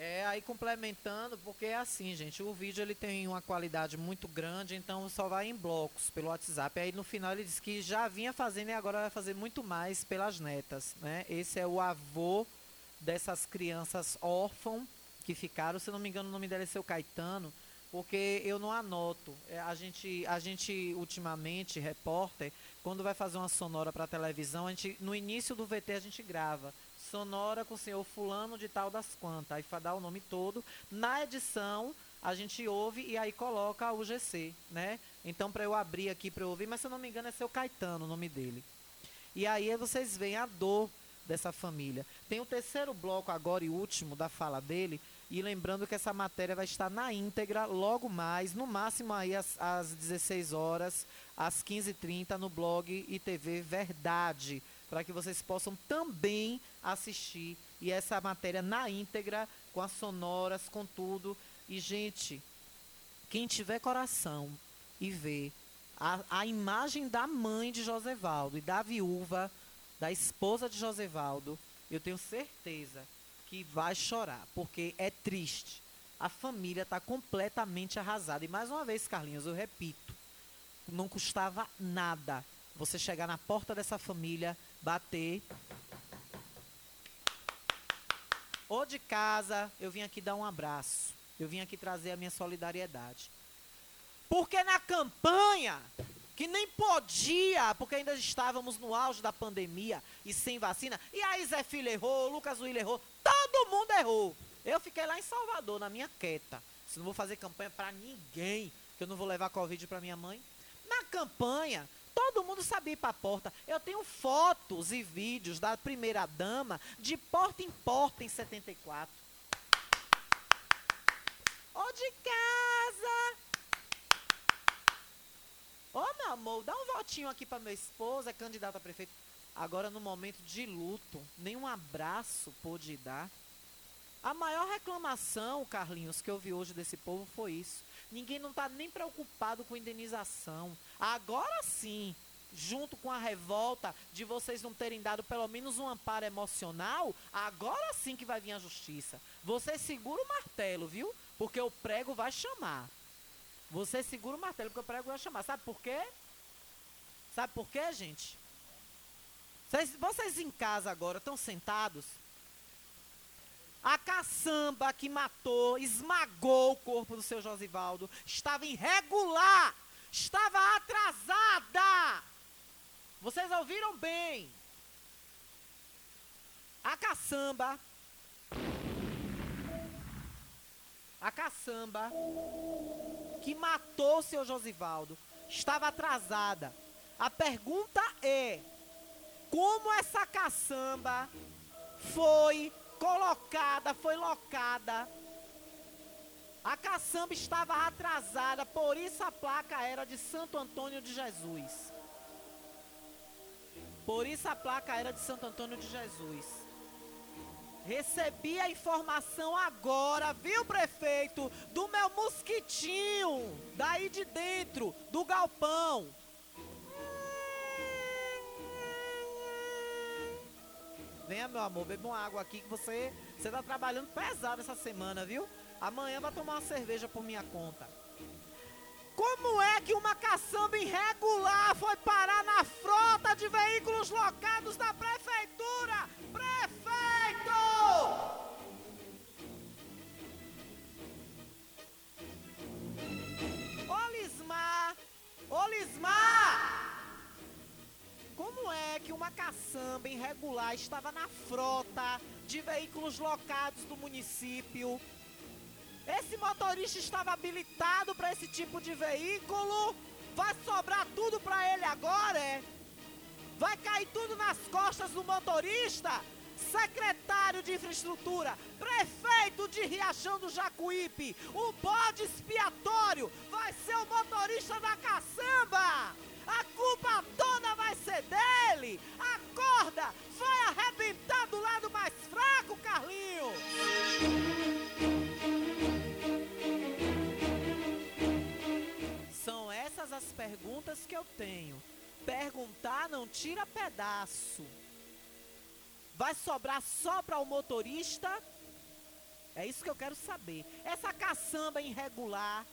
É, aí complementando, porque é assim, gente, o vídeo ele tem uma qualidade muito grande, então só vai em blocos pelo WhatsApp. Aí no final ele diz que já vinha fazendo e agora vai fazer muito mais pelas netas, né? Esse é o avô dessas crianças órfãos que ficaram, se não me engano o nome dela é seu Caetano, porque eu não anoto. É, a gente, a gente ultimamente, repórter, quando vai fazer uma sonora para televisão, a gente, no início do VT a gente grava sonora com o senhor fulano de tal das quantas, aí dá o nome todo. Na edição, a gente ouve e aí coloca o GC, né? Então, para eu abrir aqui para eu ouvir, mas se eu não me engano é seu Caetano o nome dele. E aí vocês veem a dor dessa família. Tem o terceiro bloco agora e último da fala dele, e lembrando que essa matéria vai estar na íntegra logo mais, no máximo aí às, às 16 horas, às 15h30 no blog e TV Verdade, para que vocês possam também assistir. E essa matéria na íntegra com as sonoras, com tudo. E, gente, quem tiver coração e ver a, a imagem da mãe de Josevaldo e da viúva, da esposa de Josevaldo, eu tenho certeza que vai chorar, porque é triste. A família está completamente arrasada. E mais uma vez, Carlinhos, eu repito, não custava nada você chegar na porta dessa família, bater. Ou de casa, eu vim aqui dar um abraço. Eu vim aqui trazer a minha solidariedade. Porque na campanha, que nem podia, porque ainda estávamos no auge da pandemia e sem vacina, e aí Zé Filho errou, Lucas Will errou, mundo errou. Eu fiquei lá em Salvador, na minha quieta. Se não vou fazer campanha para ninguém, que eu não vou levar Covid para minha mãe. Na campanha, todo mundo sabia ir para a porta. Eu tenho fotos e vídeos da primeira dama de porta em porta em 74. Ô de casa! Ô meu amor, dá um votinho aqui para meu esposo, é candidato a prefeito. Agora, no momento de luto, nenhum abraço pôde dar. A maior reclamação, Carlinhos, que eu vi hoje desse povo foi isso. Ninguém não está nem preocupado com indenização. Agora sim, junto com a revolta de vocês não terem dado pelo menos um amparo emocional, agora sim que vai vir a justiça. Você segura o martelo, viu? Porque o prego vai chamar. Você segura o martelo, porque o prego vai chamar. Sabe por quê? Sabe por quê, gente? Vocês, vocês em casa agora estão sentados? A caçamba que matou, esmagou o corpo do seu Josivaldo, estava irregular, estava atrasada. Vocês ouviram bem? A caçamba, a caçamba que matou o seu Josivaldo estava atrasada. A pergunta é: como essa caçamba foi colocada, foi locada. A caçamba estava atrasada, por isso a placa era de Santo Antônio de Jesus. Por isso a placa era de Santo Antônio de Jesus. Recebi a informação agora, viu, prefeito? Do meu mosquitinho, daí de dentro, do galpão. Venha, meu amor, beba uma água aqui que você você tá trabalhando pesado essa semana, viu? Amanhã vai tomar uma cerveja por minha conta. Como é que uma caçamba irregular foi parar na frota de veículos locados da prefeitura? Prefeito! Olismar! Olismar! É que uma caçamba irregular estava na frota de veículos locados do município? Esse motorista estava habilitado para esse tipo de veículo? Vai sobrar tudo para ele agora, é? Vai cair tudo nas costas do motorista? Secretário de Infraestrutura, prefeito de Riachão do Jacuípe, o bode expiatório vai ser o motorista da caçamba! A culpa toda vai ser dele. A corda vai arrebentar do lado mais fraco, Carlinhos. São essas as perguntas que eu tenho. Perguntar não tira pedaço. Vai sobrar só para o motorista? É isso que eu quero saber. Essa caçamba irregular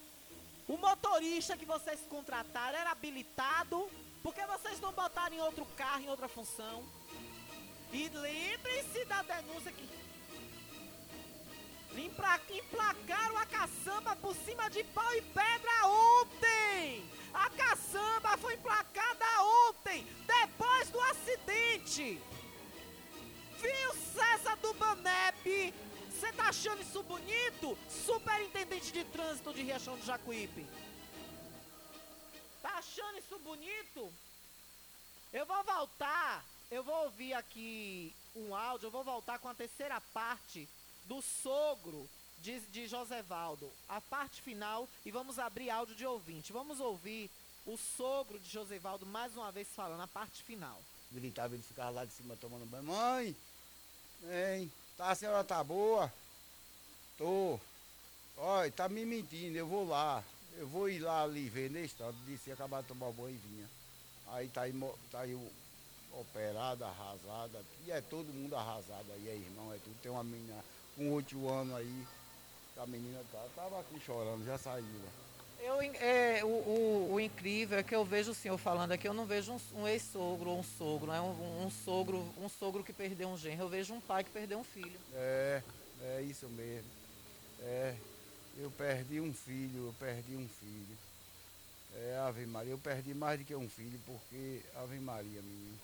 o motorista que vocês contrataram era habilitado? Por que vocês não botaram em outro carro, em outra função? E lembrem-se da denúncia que. Emplacaram a caçamba por cima de pau e pedra ontem! A caçamba foi emplacada ontem, depois do acidente! Viu César do Banep você tá achando isso bonito? Superintendente de trânsito de Riachão do Jacuípe. Tá achando isso bonito? Eu vou voltar, eu vou ouvir aqui um áudio, eu vou voltar com a terceira parte do sogro de, de Josevaldo. A parte final e vamos abrir áudio de ouvinte. Vamos ouvir o sogro de Josevaldo mais uma vez falando a parte final. Gritava, ele ficava lá de cima tomando banho. Mãe, hein? Tá, a senhora tá boa? Tô. Olha, tá me mentindo, eu vou lá. Eu vou ir lá ali ver nesse estado. Disse acabar de tomar banho e vinha. Aí tá aí, tá aí operada, arrasada. E é todo mundo arrasado aí, é irmão, é tudo. Tem uma menina com oito anos aí. A menina tá, tava aqui chorando, já saiu. né? Eu, é, o, o- o incrível é que eu vejo o senhor falando aqui, eu não vejo um, um ex-sogro ou um sogro, né? um, um sogro, um sogro que perdeu um genro, eu vejo um pai que perdeu um filho. É, é isso mesmo. É, eu perdi um filho, eu perdi um filho. É, Ave Maria, eu perdi mais do que um filho, porque Ave Maria, menino.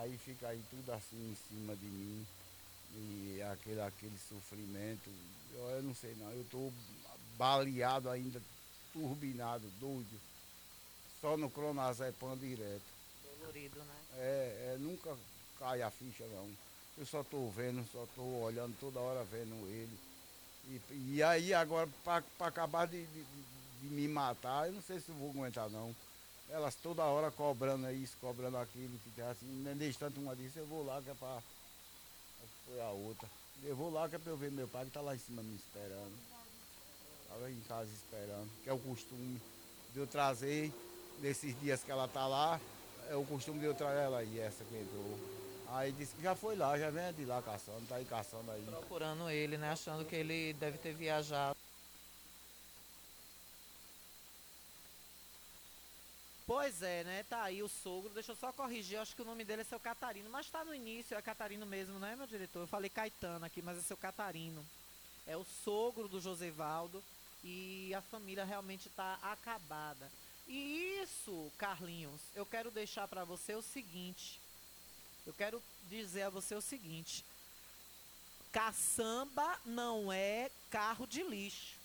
Aí fica aí tudo assim em cima de mim. E aquele, aquele sofrimento. Eu, eu não sei não, eu estou baleado ainda, turbinado, doido. Só no clonazepam direto. Dolorido, né? É, é, nunca cai a ficha não. Eu só estou vendo, só estou olhando toda hora vendo ele. E, e aí agora, para acabar de, de, de me matar, eu não sei se vou aguentar não. Elas toda hora cobrando isso, cobrando aquilo, que assim, nesse instante uma disse, eu vou lá que é para. Foi a outra. Eu vou lá que é para eu ver meu pai que está lá em cima me esperando. Estava em casa esperando, que é o costume de eu trazer, nesses dias que ela está lá, é o costume de eu trazer ela aí, essa que entrou. Aí disse que já foi lá, já vem de lá caçando, tá aí caçando aí. Procurando ele, né? Achando que ele deve ter viajado. Pois é, né? Tá aí o sogro. Deixa eu só corrigir, eu acho que o nome dele é seu Catarino, mas tá no início, é Catarino mesmo, né, meu diretor? Eu falei Caetano aqui, mas é seu Catarino. É o sogro do Josevaldo e a família realmente tá acabada. E isso, Carlinhos, eu quero deixar para você o seguinte. Eu quero dizer a você o seguinte. Caçamba não é carro de lixo.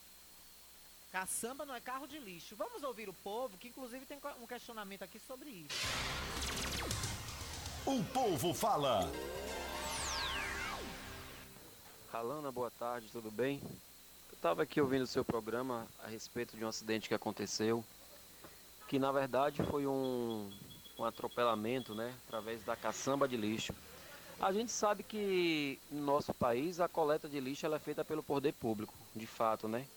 Caçamba não é carro de lixo. Vamos ouvir o povo, que inclusive tem um questionamento aqui sobre isso. O povo fala. Alana, boa tarde, tudo bem? Estava aqui ouvindo o seu programa a respeito de um acidente que aconteceu, que na verdade foi um, um atropelamento, né, através da caçamba de lixo. A gente sabe que no nosso país a coleta de lixo é feita pelo poder público, de fato, né?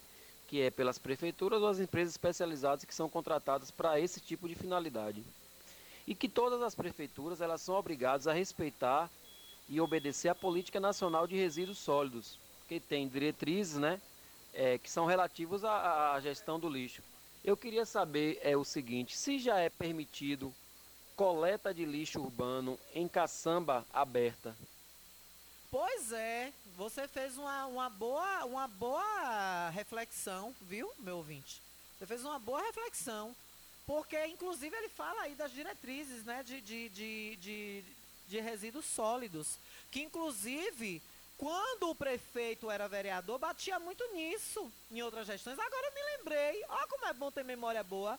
Que é pelas prefeituras ou as empresas especializadas que são contratadas para esse tipo de finalidade. E que todas as prefeituras elas são obrigadas a respeitar e obedecer à política nacional de resíduos sólidos, que tem diretrizes, né, é, que são relativos à, à gestão do lixo. Eu queria saber é o seguinte: se já é permitido coleta de lixo urbano em caçamba aberta. Pois é, você fez uma, uma, boa, uma boa reflexão, viu, meu ouvinte? Você fez uma boa reflexão. Porque, inclusive, ele fala aí das diretrizes né, de, de, de, de, de resíduos sólidos. Que, inclusive, quando o prefeito era vereador, batia muito nisso em outras gestões. Agora eu me lembrei. Olha como é bom ter memória boa.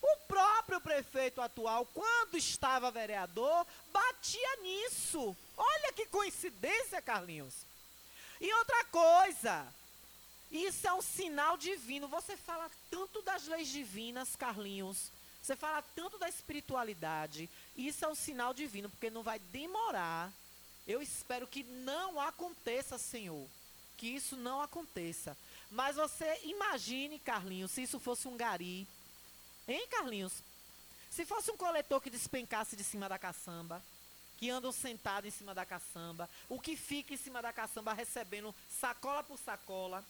O próprio prefeito atual, quando estava vereador, batia nisso. Olha que coincidência, Carlinhos. E outra coisa, isso é um sinal divino. Você fala tanto das leis divinas, Carlinhos. Você fala tanto da espiritualidade. Isso é um sinal divino, porque não vai demorar. Eu espero que não aconteça, Senhor. Que isso não aconteça. Mas você imagine, Carlinhos, se isso fosse um gari. Hein, Carlinhos? Se fosse um coletor que despencasse de cima da caçamba, que andam sentado em cima da caçamba, o que fica em cima da caçamba recebendo sacola por sacola.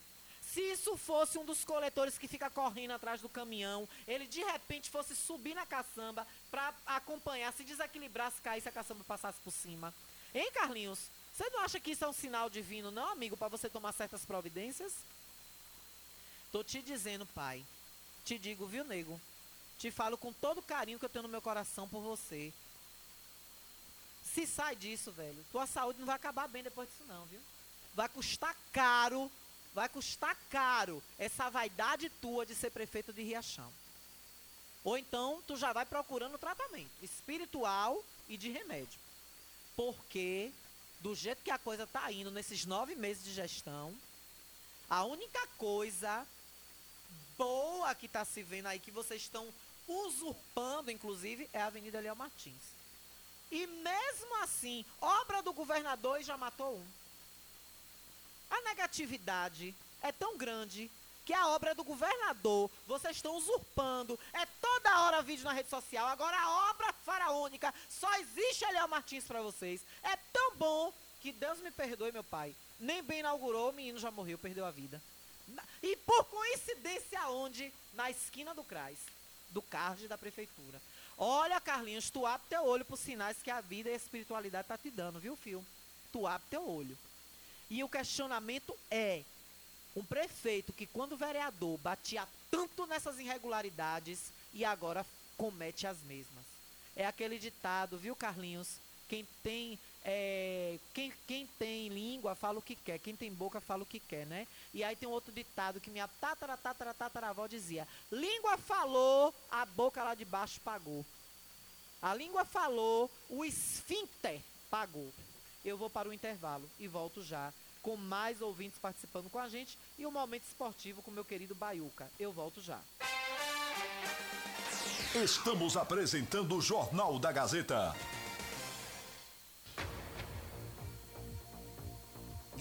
Se isso fosse um dos coletores que fica correndo atrás do caminhão, ele de repente fosse subir na caçamba para acompanhar, se desequilibrasse, caísse, a caçamba passasse por cima. Hein, Carlinhos? Você não acha que isso é um sinal divino, não, amigo, para você tomar certas providências? Tô te dizendo, pai. Te digo, viu, nego? Te falo com todo o carinho que eu tenho no meu coração por você. Se sai disso, velho, tua saúde não vai acabar bem depois disso não, viu? Vai custar caro, vai custar caro essa vaidade tua de ser prefeito de Riachão. Ou então tu já vai procurando tratamento espiritual e de remédio. Porque do jeito que a coisa tá indo nesses nove meses de gestão, a única coisa boa que está se vendo aí, que vocês estão usurpando, inclusive, é a Avenida Leão Martins. E mesmo assim, obra do governador e já matou um. A negatividade é tão grande que a obra é do governador, vocês estão usurpando. É toda hora vídeo na rede social. Agora a obra faraônica só existe Eliel Martins para vocês. É tão bom que Deus me perdoe, meu pai. Nem bem inaugurou, o menino já morreu, perdeu a vida. E por coincidência aonde? Na esquina do CRAS, do CARD da prefeitura. Olha, Carlinhos, tu abre teu olho pros sinais que a vida e a espiritualidade tá te dando, viu, filho? Tu abre teu olho. E o questionamento é, um prefeito que quando vereador batia tanto nessas irregularidades e agora comete as mesmas. É aquele ditado, viu, Carlinhos? Quem tem, é, quem, quem tem língua fala o que quer, quem tem boca fala o que quer, né? E aí tem um outro ditado que minha tatara, tatara, tataravó dizia: língua falou, a boca lá de baixo pagou. A língua falou, o esfíncter pagou. Eu vou para o intervalo e volto já com mais ouvintes participando com a gente e um momento esportivo com meu querido Baiuca. Eu volto já. Estamos apresentando o Jornal da Gazeta.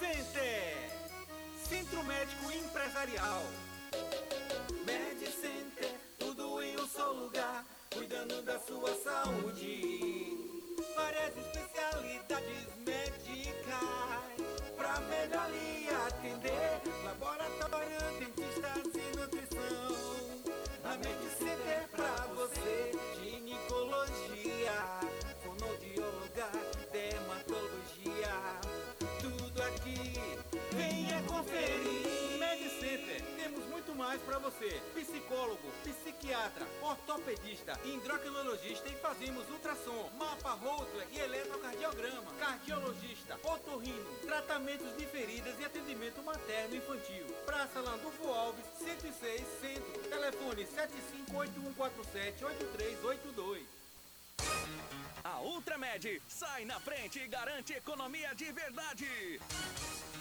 MedCenter, Centro Médico Empresarial. MedCenter, tudo em um só lugar, cuidando da sua saúde. Várias especialidades médicas, pra melhor lhe atender. Laboratório, dentistas e nutrição. Na MedCenter é pra você, conferir. MedCenter, temos muito mais pra você. Psicólogo, psiquiatra, ortopedista, endocrinologista e fazemos ultrassom, mapa Holter e eletrocardiograma, cardiologista, otorrino, tratamentos de feridas e atendimento materno e infantil. Praça Landulfo Alves, 106, Centro. Telefone 7581478382. A Ultramed sai na frente e garante economia de verdade.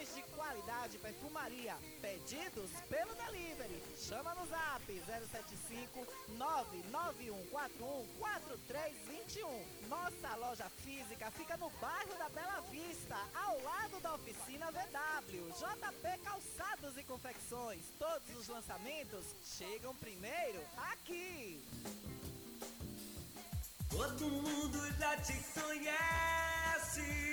de qualidade perfumaria. Pedidos pelo delivery. Chama no zap 075 99141 4321. Nossa loja física fica no bairro da Bela Vista, ao lado da oficina VW. JP Calçados e Confecções. Todos os lançamentos chegam primeiro aqui. Todo mundo já te conhece.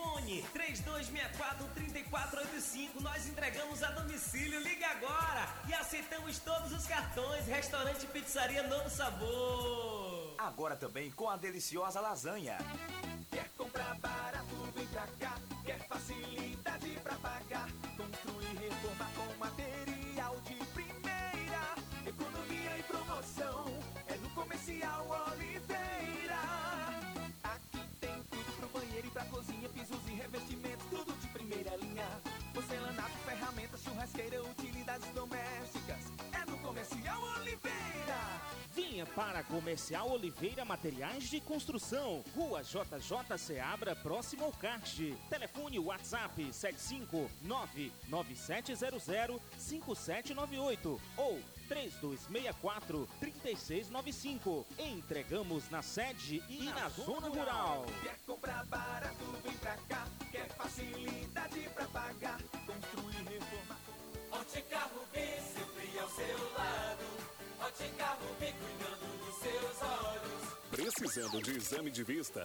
Fone 3264-3485. Nós entregamos a domicílio. Liga agora e aceitamos todos os cartões. Restaurante, pizzaria, novo sabor. Agora também com a deliciosa lasanha. Quer comprar barato, vem pra cá. Quer facilidade pra pagar. Construir, reformar com material de primeira. Economia e promoção. É no Comercial de primeira linha. Porcelanato, ferramentas, churrasqueira, utilidades domésticas. É no Comercial Oliveira. Vinha para Comercial Oliveira Materiais de Construção, Rua JJ Seabra, próximo ao kart. Telefone WhatsApp 75997005798 ou 3264-3695. Entregamos na sede e na, zona rural. Quer comprar barato, vem pra cá. Facilidade pra pagar. Construir, reformar. Ótica Rubi, sempre ao seu lado. Ótica Rubi, cuidando dos seus olhos. Precisando de exame de vista?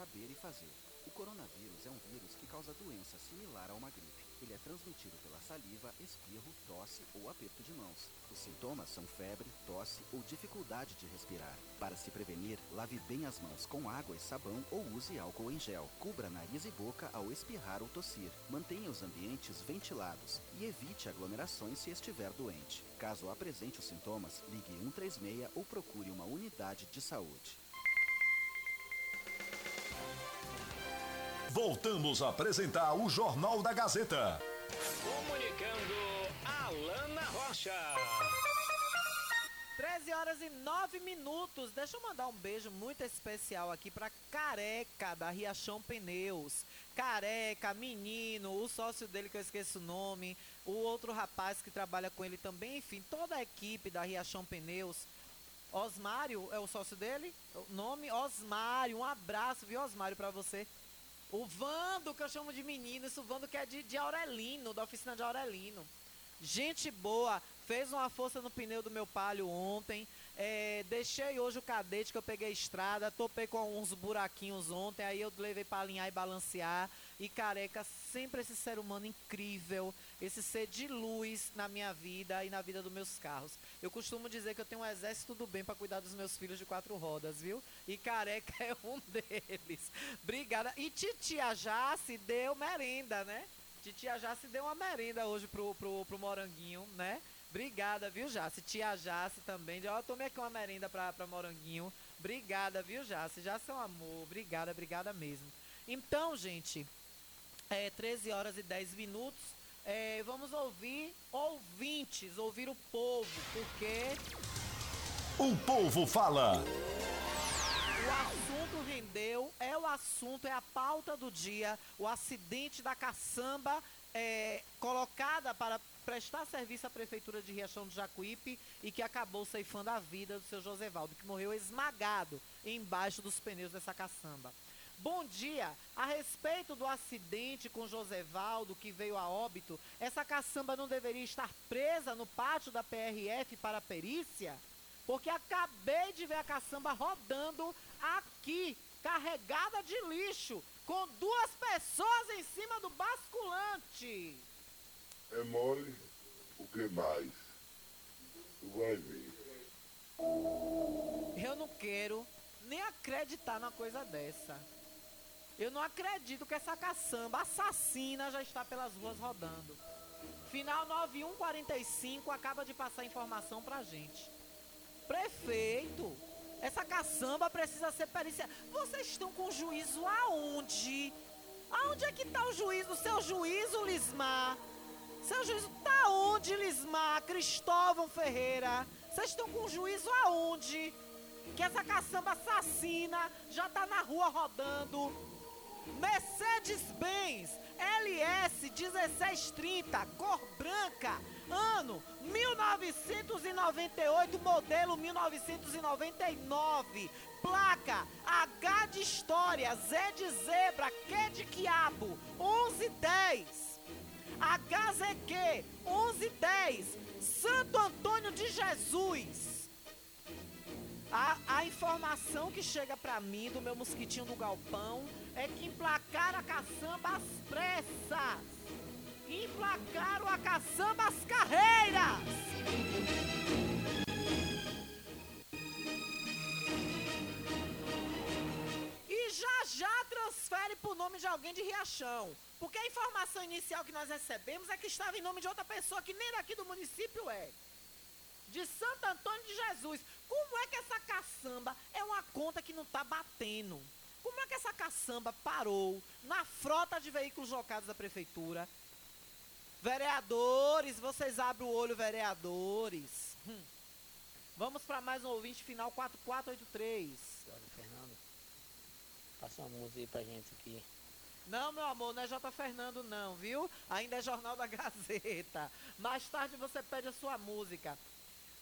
Saber e fazer. O coronavírus é um vírus que causa doença similar a uma gripe. Ele é transmitido pela saliva, espirro, tosse ou aperto de mãos. Os sintomas são febre, tosse ou dificuldade de respirar. Para se prevenir, lave bem as mãos com água e sabão ou use álcool em gel. Cubra nariz e boca ao espirrar ou tossir. Mantenha os ambientes ventilados e evite aglomerações se estiver doente. Caso apresente os sintomas, ligue 136 ou procure uma unidade de saúde. Voltamos a apresentar o Jornal da Gazeta. Comunicando Alana Rocha. 13 horas e 9 minutos. Deixa eu mandar um beijo muito especial aqui pra Careca, da Riachão Pneus. Careca, menino, o sócio dele que eu esqueço o nome, o outro rapaz que trabalha com ele também, enfim, toda a equipe da Riachão Pneus. Osmário é o sócio dele? O nome? Osmário. Um abraço, viu, Osmário, pra você. O Vando, que eu chamo de menino, isso o Vando que é de, de Aurelino, da oficina de Aurelino. Gente boa, fez uma força no pneu do meu palio ontem. É, deixei hoje o cadete que eu peguei estrada, topei com uns buraquinhos ontem, aí eu levei para alinhar e balancear. E careca, sempre esse ser humano incrível, esse ser de luz na minha vida e na vida dos meus carros. Eu costumo dizer que eu tenho um exército do bem para cuidar dos meus filhos de quatro rodas, viu? E careca [LAUGHS] é um deles. Obrigada. E titia Jace deu merenda, né? Titia Jace deu uma merenda hoje pro, pro, pro Moranguinho, né? Obrigada, viu, Jace? Tia Jace também. Ó, tomei aqui uma merenda pra, pra Moranguinho. Obrigada, viu, Jace? Jace é um amor. Obrigada, obrigada mesmo. Então, gente, é 13 horas e 10 minutos. É, vamos ouvir ouvintes, ouvir o povo, porque O povo fala. o assunto rendeu, é o assunto, é a pauta do dia, o acidente da caçamba é, colocada para prestar serviço à Prefeitura de Riachão do Jacuípe e que acabou ceifando a vida do seu Josevaldo, que morreu esmagado embaixo dos pneus dessa caçamba. Bom dia. A respeito do acidente com Josevaldo que veio a óbito, essa caçamba não deveria estar presa no pátio da PRF para perícia? Porque acabei de ver a caçamba rodando aqui, carregada de lixo, com duas pessoas em cima do basculante. É mole, o que mais? Tu vai ver. Eu não quero nem acreditar numa coisa dessa. Eu não acredito que essa caçamba assassina já está pelas ruas rodando. Final 9145 acaba de passar informação pra gente. Prefeito, essa caçamba precisa ser periciada. Vocês estão com juízo aonde? Aonde é que tá o juízo? Seu juízo, Lismar? Seu juízo tá onde? de Lismar, Cristóvão Ferreira. Vocês estão com juízo aonde? Que essa caçamba assassina já tá na rua rodando. Mercedes-Benz LS 1630, cor branca, ano 1998, modelo 1999, placa H de história, Z de zebra, Q de quiabo, 1110. HZQ 1110, Santo Antônio de Jesus. A, a informação que chega pra mim do meu mosquitinho do galpão é que emplacaram a caçamba às pressas. Emplacaram a caçamba às carreiras. Já já transfere pro nome de alguém de Riachão. Porque a informação inicial que nós recebemos é que estava em nome de outra pessoa que nem daqui do município é de Santo Antônio de Jesus. Como é que essa caçamba é uma conta que não está batendo? Como é que essa caçamba parou na frota de veículos locados da prefeitura? Vereadores, vocês abrem o olho, vereadores. Hum. Vamos para mais um ouvinte final 4483. Passa uma música aí pra gente aqui. Não, meu amor, não é J. Fernando, não, viu? Ainda é Jornal da Gazeta. Mais tarde você pede a sua música.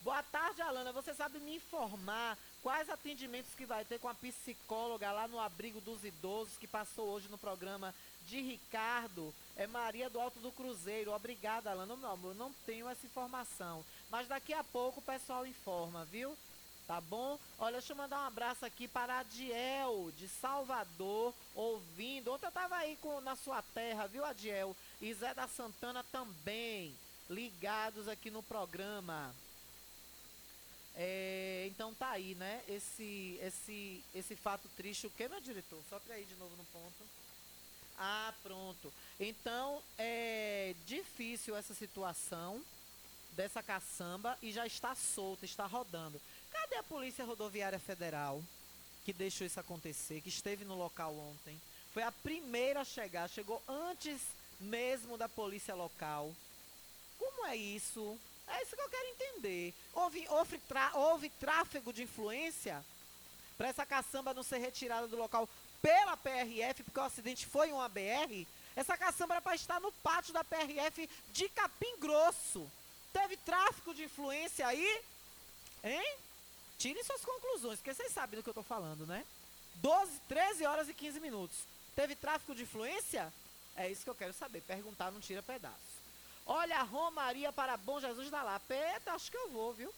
Boa tarde, Alana. Você sabe me informar quais atendimentos que vai ter com a psicóloga lá no abrigo dos idosos que passou hoje no programa de Ricardo? É Maria do Alto do Cruzeiro. Obrigada, Alana. Meu amor, não tenho essa informação. Mas daqui a pouco o pessoal informa, viu? Tá bom? Olha, deixa eu mandar um abraço aqui para Adiel, de Salvador, ouvindo. Ontem eu tava aí com, na sua terra, viu, Adiel? E Zé da Santana também, ligados aqui no programa. É, então tá aí, né? Esse, esse, esse fato triste. O que, meu diretor? Só para ir de novo no ponto. Ah, pronto. Então é difícil essa situação dessa caçamba e já está solta, está rodando. Cadê a Polícia Rodoviária Federal que deixou isso acontecer, que esteve no local ontem? Foi a primeira a chegar, chegou antes mesmo da polícia local. Como é isso? É isso que eu quero entender. Houve, houve, tra, houve tráfego de influência para essa caçamba não ser retirada do local pela PRF, porque o acidente foi um ABR? Essa caçamba era para estar no pátio da PRF de Capim Grosso. Teve tráfico de influência aí? Hein? Tirem suas conclusões, porque vocês sabem do que eu estou falando, né? 12, 13 horas e 15 minutos. Teve tráfico de influência? É isso que eu quero saber. Perguntar não tira pedaço. Olha, Romaria para Bom Jesus da Lapa. Eita, acho que eu vou, viu?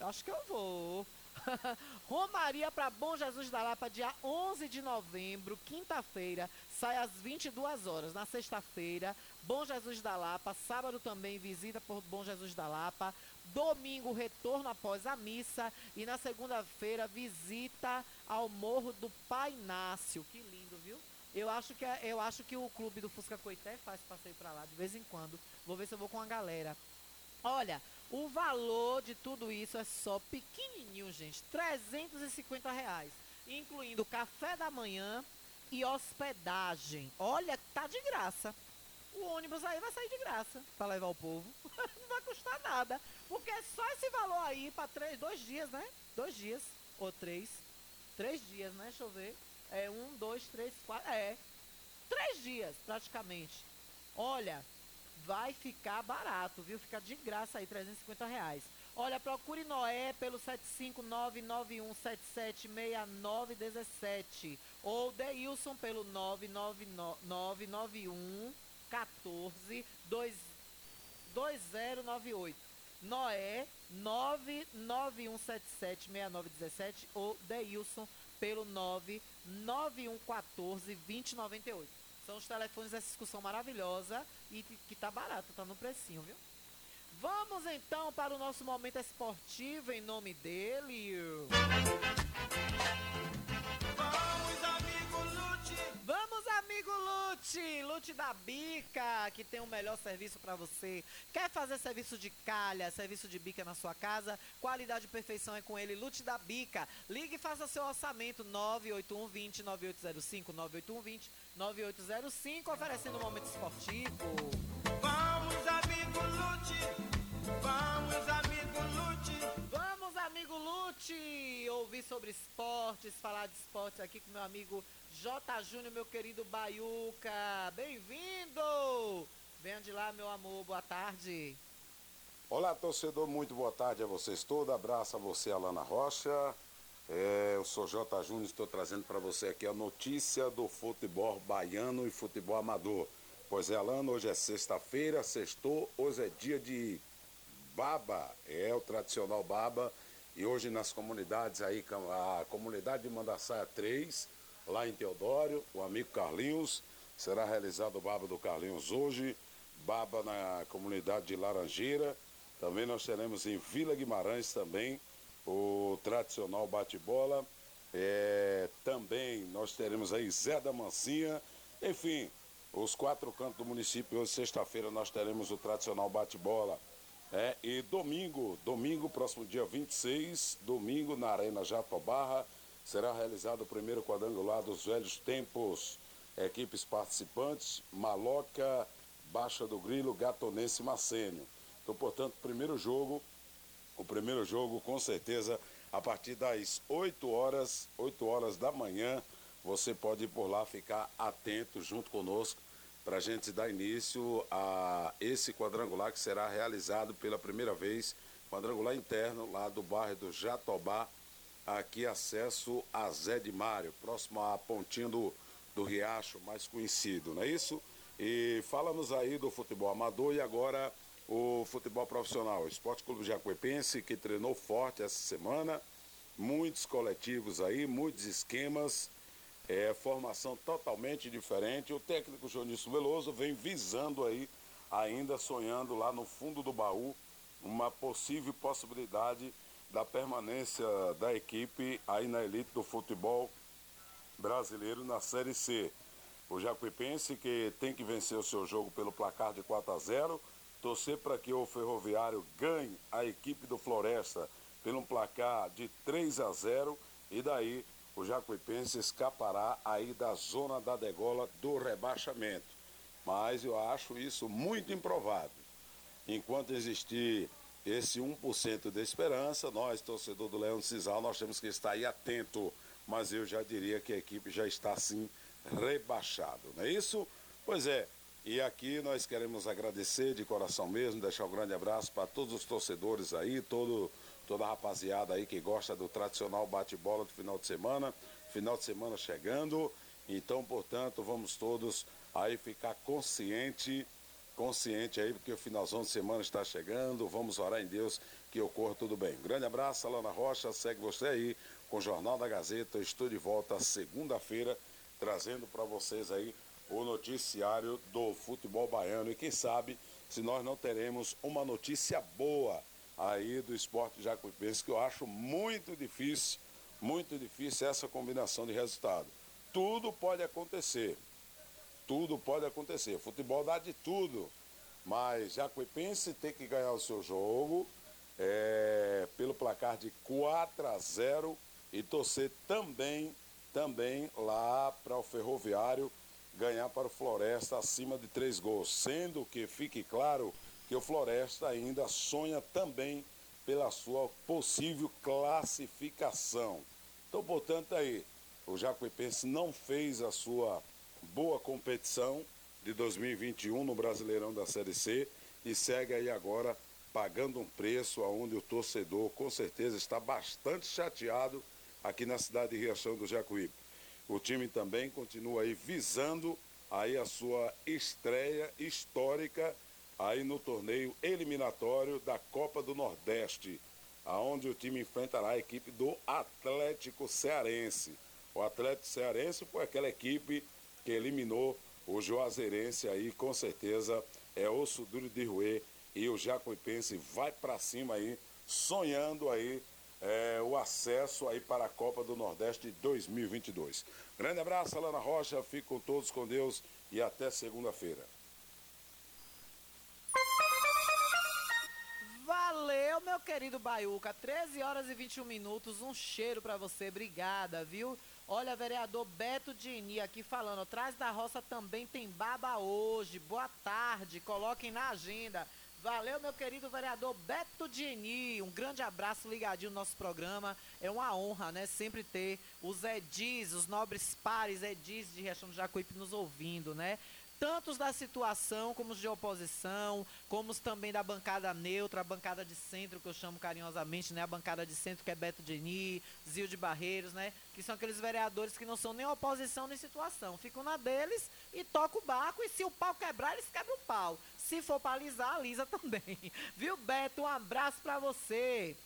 Acho que eu vou. [LAUGHS] Romaria para Bom Jesus da Lapa, dia 11 de novembro, quinta-feira, sai às 22 horas. Na sexta-feira, Bom Jesus da Lapa. Sábado também, visita por Bom Jesus da Lapa. Domingo, retorno após a missa. E na segunda-feira, visita ao Morro do Pai Inácio. Que lindo, viu? Eu acho que é, eu acho que o clube do Fusca Coité faz passeio para lá de vez em quando. Vou ver se eu vou com a galera. Olha, o valor de tudo isso é só pequenininho, gente. 350 reais. Incluindo café da manhã e hospedagem. Olha, tá de graça. O ônibus aí vai sair de graça para levar o povo. [LAUGHS] Não vai custar nada. Porque é só esse valor aí para três, dois dias, né? Dois dias. Ou três. Três dias, né? Deixa eu ver. É um, dois, três, quatro. É. Três dias, praticamente. Olha, vai ficar barato, viu? Fica de graça aí, 350 reais. Olha, procure Noé pelo 75991776917 ou Deilson pelo 991 14 2098. Noé 991776917 ou Deilson pelo 99114-2098. São os telefones dessa discussão maravilhosa e que tá barato, tá no precinho, viu? Vamos então para o nosso momento esportivo em nome dele. Amigo Lute! Lute da Bica, que tem o melhor serviço para você. Quer fazer serviço de calha, serviço de bica na sua casa? Qualidade e perfeição é com ele, Lute da Bica. Ligue e faça seu orçamento 981 20 9805 981 20 9805, oferecendo um momento esportivo. Vamos, amigo Lute! Sobre esportes, falar de esportes aqui com meu amigo J. Júnior, meu querido Baiuca. Bem-vindo! Venha de lá, meu amor. Boa tarde. Olá, torcedor, muito boa tarde a vocês todos. Abraço a você, Alana Rocha. É, eu sou J. Júnior, estou trazendo para você aqui a notícia do futebol baiano e futebol amador. Pois é, Alana, hoje é sexta-feira, sextou, hoje é dia de baba, é o tradicional baba. E hoje nas comunidades aí, a comunidade de Mandaçaia 3, lá em Teodório, o amigo Carlinhos, será realizado o baba do Carlinhos hoje, baba na comunidade de Laranjeira. Também nós teremos em Vila Guimarães também o tradicional bate-bola. É, também nós teremos aí Zé da Mansinha. Enfim, os quatro cantos do município. Hoje, sexta-feira, nós teremos o tradicional bate-bola. É, e domingo, domingo, próximo dia 26, domingo, na Arena Jatobarra, será realizado o primeiro quadrangular dos velhos tempos. Equipes participantes, Maloca, Baixa do Grilo, Gatonense e Macênio. Então, portanto, primeiro jogo, o primeiro jogo, com certeza, a partir das 8 horas, 8 horas da manhã, você pode ir por lá ficar atento junto conosco para a gente dar início a esse quadrangular que será realizado pela primeira vez, quadrangular interno lá do bairro do Jatobá, aqui acesso a Zé de Mário, próximo à pontinha do, do Riacho, mais conhecido, não é isso? E fala-nos aí do futebol amador e agora o futebol profissional. Esporte Clube Jacuepense, que treinou forte essa semana, muitos coletivos aí, muitos esquemas, é, formação totalmente diferente. O técnico Jonício Veloso vem visando aí, ainda sonhando lá no fundo do baú, uma possível possibilidade da permanência da equipe aí na elite do futebol brasileiro na Série C. O Jacuipense que tem que vencer o seu jogo pelo placar de 4 a 0, torcer para que o Ferroviário ganhe a equipe do Floresta pelo placar de 3 a 0 e daí o Jacuipense escapará aí da zona da degola do rebaixamento. Mas eu acho isso muito improvável. Enquanto existir esse 1% de esperança, nós, torcedor do Leão Cisal, nós temos que estar aí atento. Mas eu já diria que a equipe já está sim rebaixado, não é isso? Pois é, e aqui nós queremos agradecer de coração mesmo, deixar um grande abraço para todos os torcedores aí, todo, toda a rapaziada aí que gosta do tradicional bate-bola do final de semana, final de semana chegando. Então, portanto, vamos todos aí ficar consciente, consciente aí, porque o finalzão de semana está chegando. Vamos orar em Deus que ocorra tudo bem. Grande abraço, Alana Rocha, segue você aí com o Jornal da Gazeta. Eu estou de volta segunda-feira, trazendo para vocês aí o noticiário do futebol baiano. E quem sabe se nós não teremos uma notícia boa aí do esporte jacuipense, que eu acho muito difícil, muito difícil essa combinação de resultado. Tudo pode acontecer. Tudo pode acontecer. Futebol dá de tudo. Mas Jacuipense tem que ganhar o seu jogo é, pelo placar de 4 a 0 e torcer também, também lá para o Ferroviário ganhar para o Floresta acima de três gols. Sendo que fique claro que o Floresta ainda sonha também pela sua possível classificação. Então, portanto, aí, o Jacuipense não fez a sua boa competição de 2021 no Brasileirão da Série C e segue aí agora pagando um preço aonde o torcedor com certeza está bastante chateado aqui na cidade de Riachão do Jacuípe. O time também continua aí visando aí a sua estreia histórica aí no torneio eliminatório da Copa do Nordeste, aonde o time enfrentará a equipe do Atlético Cearense. O Atlético Cearense foi aquela equipe que eliminou o Juazeirense aí, com certeza é osso duro de roer e o Jacuipense vai para cima aí, sonhando aí é, o acesso aí para a Copa do Nordeste de 2022. Grande abraço, Alana Rocha, fiquem todos com Deus e até segunda-feira. Valeu, meu querido Baiuca. 13 horas e 21 minutos. Um cheiro para você. Obrigada, viu? Olha, vereador Beto Dini aqui falando. Atrás da roça também tem baba hoje. Boa tarde. Coloquem na agenda. Valeu, meu querido vereador Beto Dini. Um grande abraço ligadinho no nosso programa. É uma honra, né? Sempre ter os Edis, os nobres pares Edis de Riachão do Jacuípe nos ouvindo, né? Tantos da situação, como os de oposição, como os também da bancada neutra, a bancada de centro, que eu chamo carinhosamente, né? A bancada de centro, que é Beto Deni, Zil de Barreiros, né? Que são aqueles vereadores que não são nem oposição nem situação. Ficam na deles e tocam o barco, e se o pau quebrar, eles quebram o pau. Se for pra alisar, alisa também. [LAUGHS] Viu, Beto? Um abraço pra você.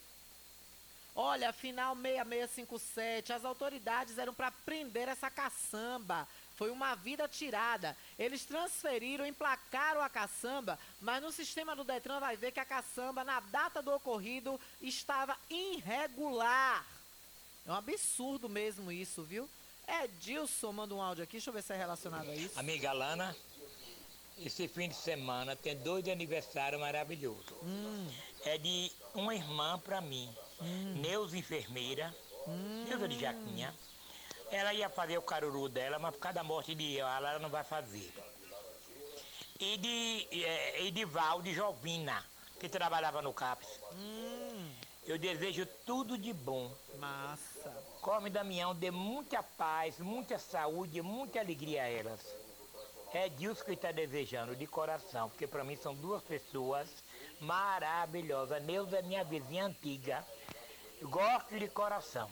Olha, final 6657, as autoridades eram para prender essa caçamba. Foi uma vida tirada. Eles transferiram, emplacaram a caçamba, mas no sistema do Detran vai ver que a caçamba, na data do ocorrido, estava irregular. É um absurdo mesmo isso, viu? Edilson manda um áudio aqui, deixa eu ver se é relacionado a isso. Amiga Lana, esse fim de semana tem dois aniversários maravilhosos. Hum. É de uma irmã para mim, Hum. Neuza enfermeira, Neuza de Jaquinha. Ela ia fazer o caruru dela, mas por causa da morte de ela, ela não vai fazer. E de, é, e de Val de Jovina, que trabalhava no CAPS. Eu desejo tudo de bom. Massa. Come Damião, dê muita paz, muita saúde, muita alegria a elas. É disso que está desejando, de coração, porque para mim são duas pessoas maravilhosas. Neuza é minha vizinha antiga. Gosto de coração.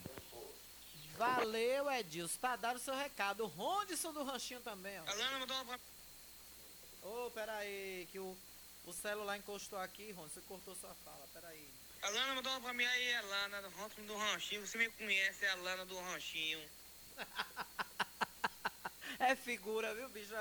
Valeu, Edilson. Tá dado o seu recado. O Rondson do Ranchinho também, ó. Alana mandou uma Ô, peraí, que o, o celular encostou aqui, Rondson. Você cortou sua fala, peraí. Alana mandou uma pra mim aí, Alana, do Rótulo do Ranchinho. Você me conhece, é Alana do Ranchinho. É figura, viu, bicho?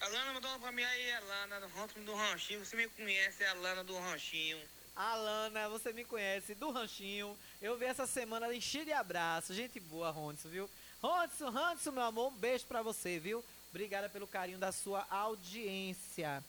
Alana mandou uma pra mim aí, Alana, do Rótulo do Ranchinho. Você me conhece, a Alana do Ranchinho. [LAUGHS] Alana, você me conhece, do Ranchinho. Eu vi essa semana enchida de abraço. Gente boa, Rondson, viu? Rondson, Rondson, meu amor, um beijo pra você, viu? Obrigada pelo carinho da sua audiência.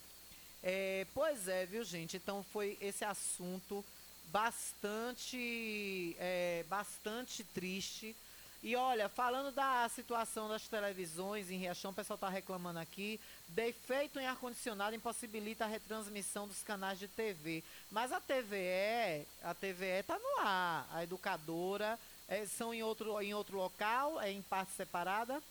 É, pois é, viu, gente? Então foi esse assunto bastante, é, bastante triste. E olha, falando da situação das televisões em Riachão, o pessoal está reclamando aqui. Defeito em ar-condicionado impossibilita a retransmissão dos canais de TV. Mas a TVE, a TVE está no ar. A educadora é, são em outro, em outro local, é em parte separada.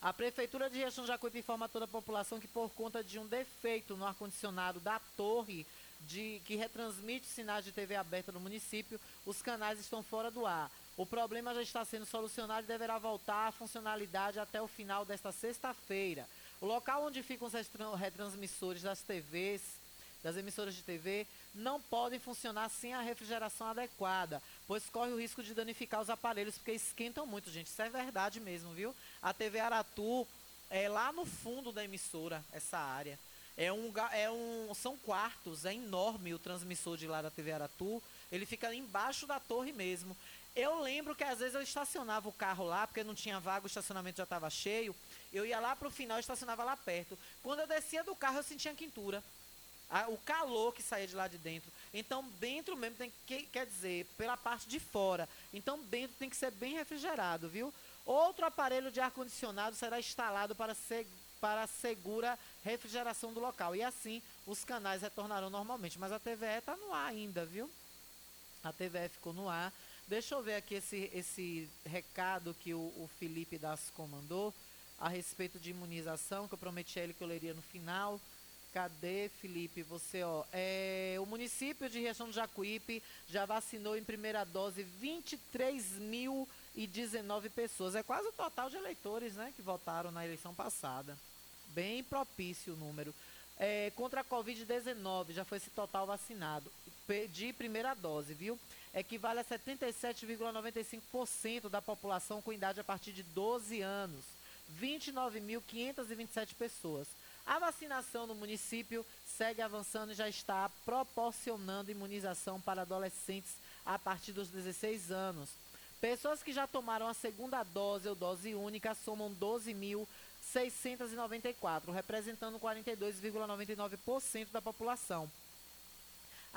A Prefeitura de Riachão Jacuípe informa a toda a população que por conta de um defeito no ar-condicionado da torre de, que retransmite sinais de TV aberta no município, os canais estão fora do ar. O problema já está sendo solucionado e deverá voltar à funcionalidade até o final desta sexta-feira. O local onde ficam os retran- retransmissores das TVs, das emissoras de TV, não podem funcionar sem a refrigeração adequada, pois corre o risco de danificar os aparelhos, porque esquentam muito, gente. Isso é verdade mesmo, viu? A TV Aratu é lá no fundo da emissora, essa área. É um, é um, são quartos, é enorme o transmissor de lá da TV Aratu. Ele fica embaixo da torre mesmo. Eu lembro que às vezes eu estacionava o carro lá, porque não tinha vaga, o estacionamento já estava cheio. Eu ia lá para o final e estacionava lá perto. Quando eu descia do carro, eu sentia quintura. O calor que saía de lá de dentro. Então, dentro mesmo tem que, quer dizer, pela parte de fora. Então, dentro tem que ser bem refrigerado, viu? Outro aparelho de ar-condicionado será instalado para, se, para segura refrigeração do local. E assim, os canais retornarão normalmente. Mas a TVE está no ar ainda, viu? A TVE ficou no ar. Deixa eu ver aqui esse, esse recado que o, o Felipe Das comandou a respeito de imunização, que eu prometi a ele que eu leria no final. Cadê, Felipe? Você, ó. É, o município de Riachão do Jacuípe já vacinou em primeira dose 23.019 pessoas. É quase o total de eleitores, né, que votaram na eleição passada. Bem propício o número. É, contra a Covid-19, já foi esse total vacinado. De primeira dose, viu? Equivale a 77,95% da população com idade a partir de 12 anos. 29.527 pessoas. A vacinação no município segue avançando e já está proporcionando imunização para adolescentes a partir dos 16 anos. Pessoas que já tomaram a segunda dose ou dose única somam 12.694, representando 42,99% da população.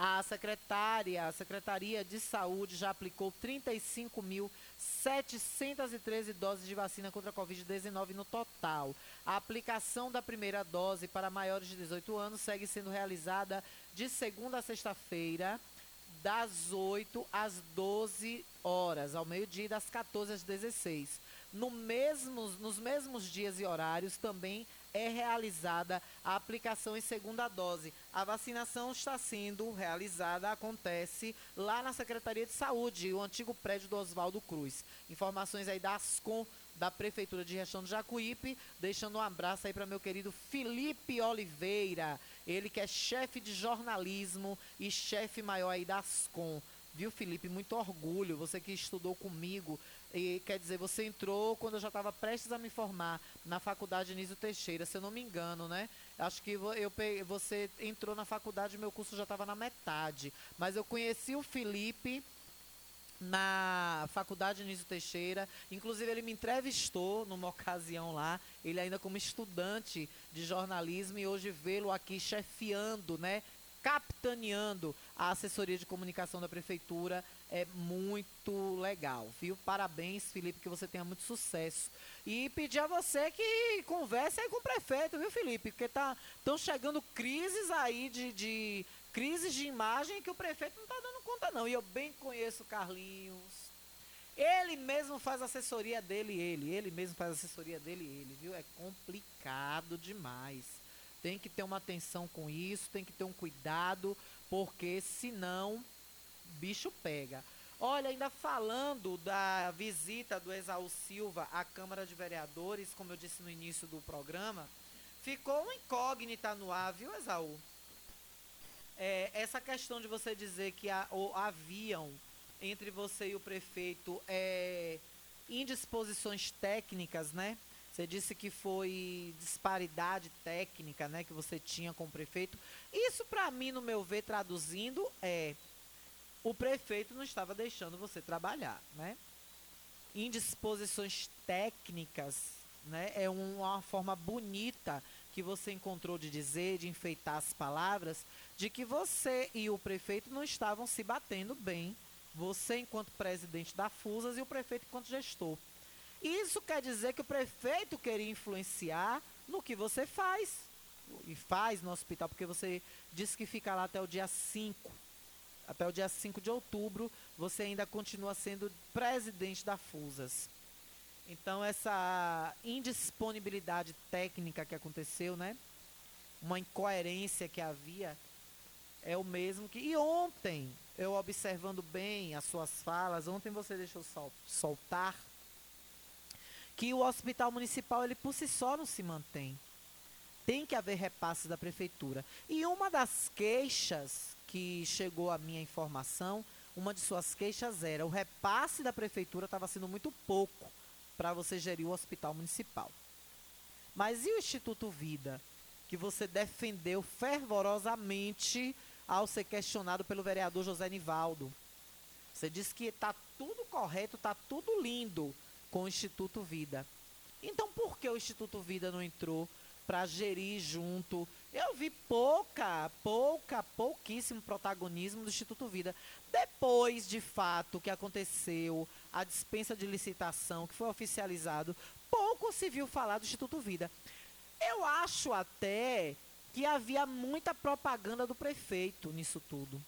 A secretária, a Secretaria de Saúde já aplicou 35.713 doses de vacina contra a Covid-19 no total. A aplicação da primeira dose para maiores de 18 anos segue sendo realizada de segunda a sexta-feira, das 8 às 12 horas, ao meio-dia, das 14 às 16. No mesmos, nos mesmos dias e horários também é realizada a aplicação em segunda dose. A vacinação está sendo realizada, acontece lá na Secretaria de Saúde, o antigo prédio do Oswaldo Cruz. Informações aí da Ascom, da Prefeitura de Riachão do Jacuípe, deixando um abraço aí para meu querido Felipe Oliveira, ele que é chefe de jornalismo e chefe maior aí da Ascom. Viu, Felipe? Muito orgulho. Você que estudou comigo. E, quer dizer, você entrou quando eu já estava prestes a me formar na faculdade Anísio Teixeira, se eu não me engano, né? Acho que eu peguei- você entrou na faculdade meu curso já estava na metade. Mas eu conheci o Felipe na faculdade Anísio Teixeira. Inclusive, ele me entrevistou numa [LAUGHS] ocasião lá, ele ainda como estudante de jornalismo, e hoje vê-lo aqui chefiando, né? Capitaneando a assessoria de comunicação da prefeitura é muito legal, viu? Parabéns, Felipe, que você tenha muito sucesso. E pedir a você que converse aí com o prefeito, viu, Felipe? Porque tá estão chegando crises aí de, de crises de imagem que o prefeito não está dando conta não. E eu bem conheço o Carlinhos. Ele mesmo faz assessoria dele, ele, ele mesmo faz assessoria dele, ele, viu? É complicado demais. Tem que ter uma atenção com isso, tem que ter um cuidado, porque senão bicho pega. Olha, ainda falando da visita do Exaú Silva à Câmara de Vereadores, como eu disse no início do programa, ficou uma incógnita no ar, viu, Exaú? É, essa questão de você dizer que haviam entre você e o prefeito é, indisposições técnicas, né? Você disse que foi disparidade técnica, né, que você tinha com o prefeito. Isso, para mim, no meu ver, traduzindo, é o prefeito não estava deixando você trabalhar, né? Indisposições técnicas, né? É um- uma forma bonita que você encontrou de dizer, de enfeitar as palavras, de que você e o prefeito não estavam se batendo bem. Você enquanto presidente da FUSAS e o prefeito enquanto gestor. Isso quer dizer que o prefeito queria influenciar no que você faz. E faz no hospital, porque você disse que fica lá até o dia 5 até o dia 5 de outubro, você ainda continua sendo presidente da FUSAS. Então, essa indisponibilidade técnica que aconteceu, né? Uma incoerência que havia, é o mesmo que. E ontem, eu observando bem as suas falas, ontem você deixou sol- soltar que o hospital municipal, ele por si só não se mantém. Tem que haver repasses da prefeitura. E uma das queixas que chegou à minha informação, uma de suas queixas era o repasse da prefeitura estava sendo muito pouco para você gerir o hospital municipal. Mas e o Instituto Vida, que você defendeu fervorosamente ao ser questionado pelo vereador José Nivaldo? Você disse que está tudo correto, está tudo lindo com o Instituto Vida. Então por que o Instituto Vida não entrou para gerir junto? Eu vi pouca, pouca, pouquíssimo protagonismo do Instituto Vida. Depois, de fato, que aconteceu a dispensa de licitação, que foi oficializado, pouco se viu falar do Instituto Vida. Eu acho até que havia muita propaganda do prefeito nisso tudo.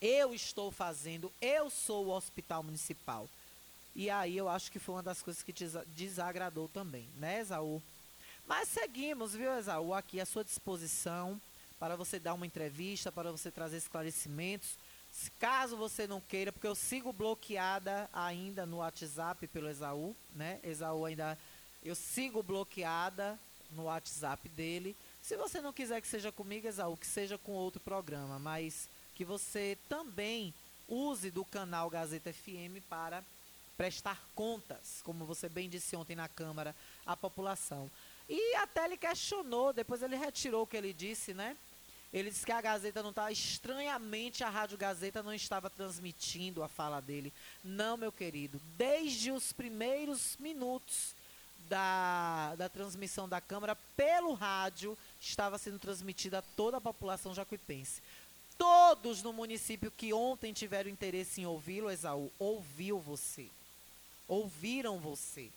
Eu estou fazendo, eu sou o hospital municipal. E aí eu acho que foi uma das coisas que desa- desagradou também, né, Esaú? Mas seguimos, viu, Esaú, aqui à sua disposição para você dar uma entrevista, para você trazer esclarecimentos. Caso você não queira, porque eu sigo bloqueada ainda no WhatsApp pelo Esaú, né? Esaú ainda. Eu sigo bloqueada no WhatsApp dele. Se você não quiser que seja comigo, Esaú, que seja com outro programa, mas que você também use do canal Gazeta FM para prestar contas, como você bem disse ontem na Câmara, à população. E até ele questionou, depois ele retirou o que ele disse, né? Ele disse que a Gazeta não estava. Estranhamente, a Rádio Gazeta não estava transmitindo a fala dele. Não, meu querido. Desde os primeiros minutos da, da transmissão da Câmara, pelo rádio, estava sendo transmitida a toda a população jacuipense. Todos no município que ontem tiveram interesse em ouvi-lo, Esaú, ouviu você. Ouviram você.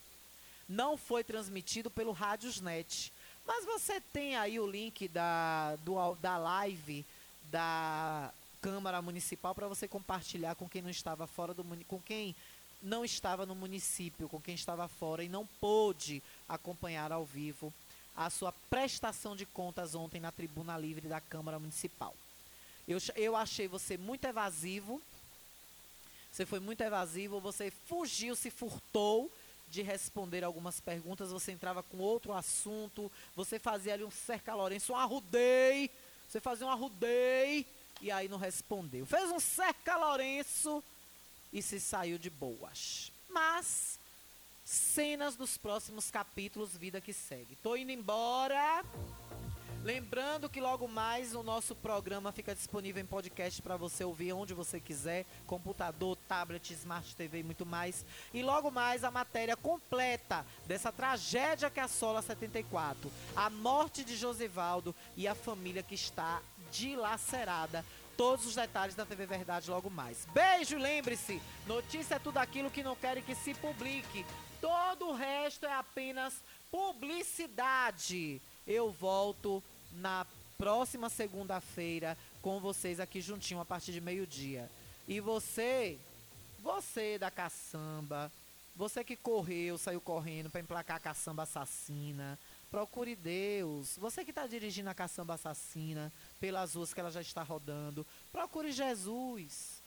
Não foi transmitido pelo Rádiosnet. Mas você tem aí o link da, do, da live da Câmara Municipal para você compartilhar com quem não estava fora do com quem não estava no município, com quem estava fora e não pôde acompanhar ao vivo a sua prestação de contas ontem na tribuna livre da Câmara Municipal. Eu, eu achei você muito evasivo. Você foi muito evasivo, você fugiu, se furtou de responder algumas perguntas, você entrava com outro assunto, você fazia ali um cerca Lourenço, um arrudei, você fazia um arrudei e aí não respondeu. Fez um cerca Lourenço e se saiu de boas. Mas cenas dos próximos capítulos, vida que segue. Tô indo embora. Lembrando que logo mais o nosso programa fica disponível em podcast para você ouvir onde você quiser, computador, tablet, smart TV e muito mais. E logo mais a matéria completa dessa tragédia que assola a 74, a morte de Josivaldo e a família que está dilacerada. Todos os detalhes da TV Verdade logo mais. Beijo, lembre-se, notícia é tudo aquilo que não querem que se publique. Todo o resto é apenas publicidade. Eu volto na próxima segunda-feira com vocês aqui juntinho a partir de meio-dia. E você, você da caçamba, você que correu, saiu correndo para emplacar a caçamba assassina, procure Deus. Você que está dirigindo a caçamba assassina pelas ruas que ela já está rodando, procure Jesus.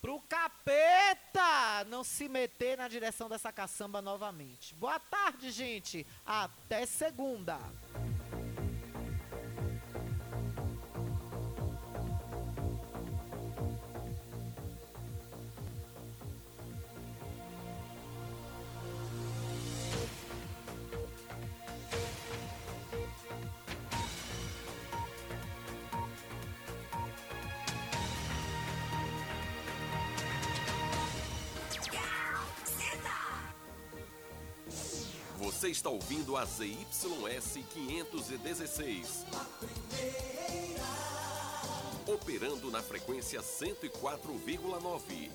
Pro capeta não se meter na direção dessa caçamba novamente. Boa tarde, gente. Até segunda. Está ouvindo a ZYS 516. Operando na frequência 104,9.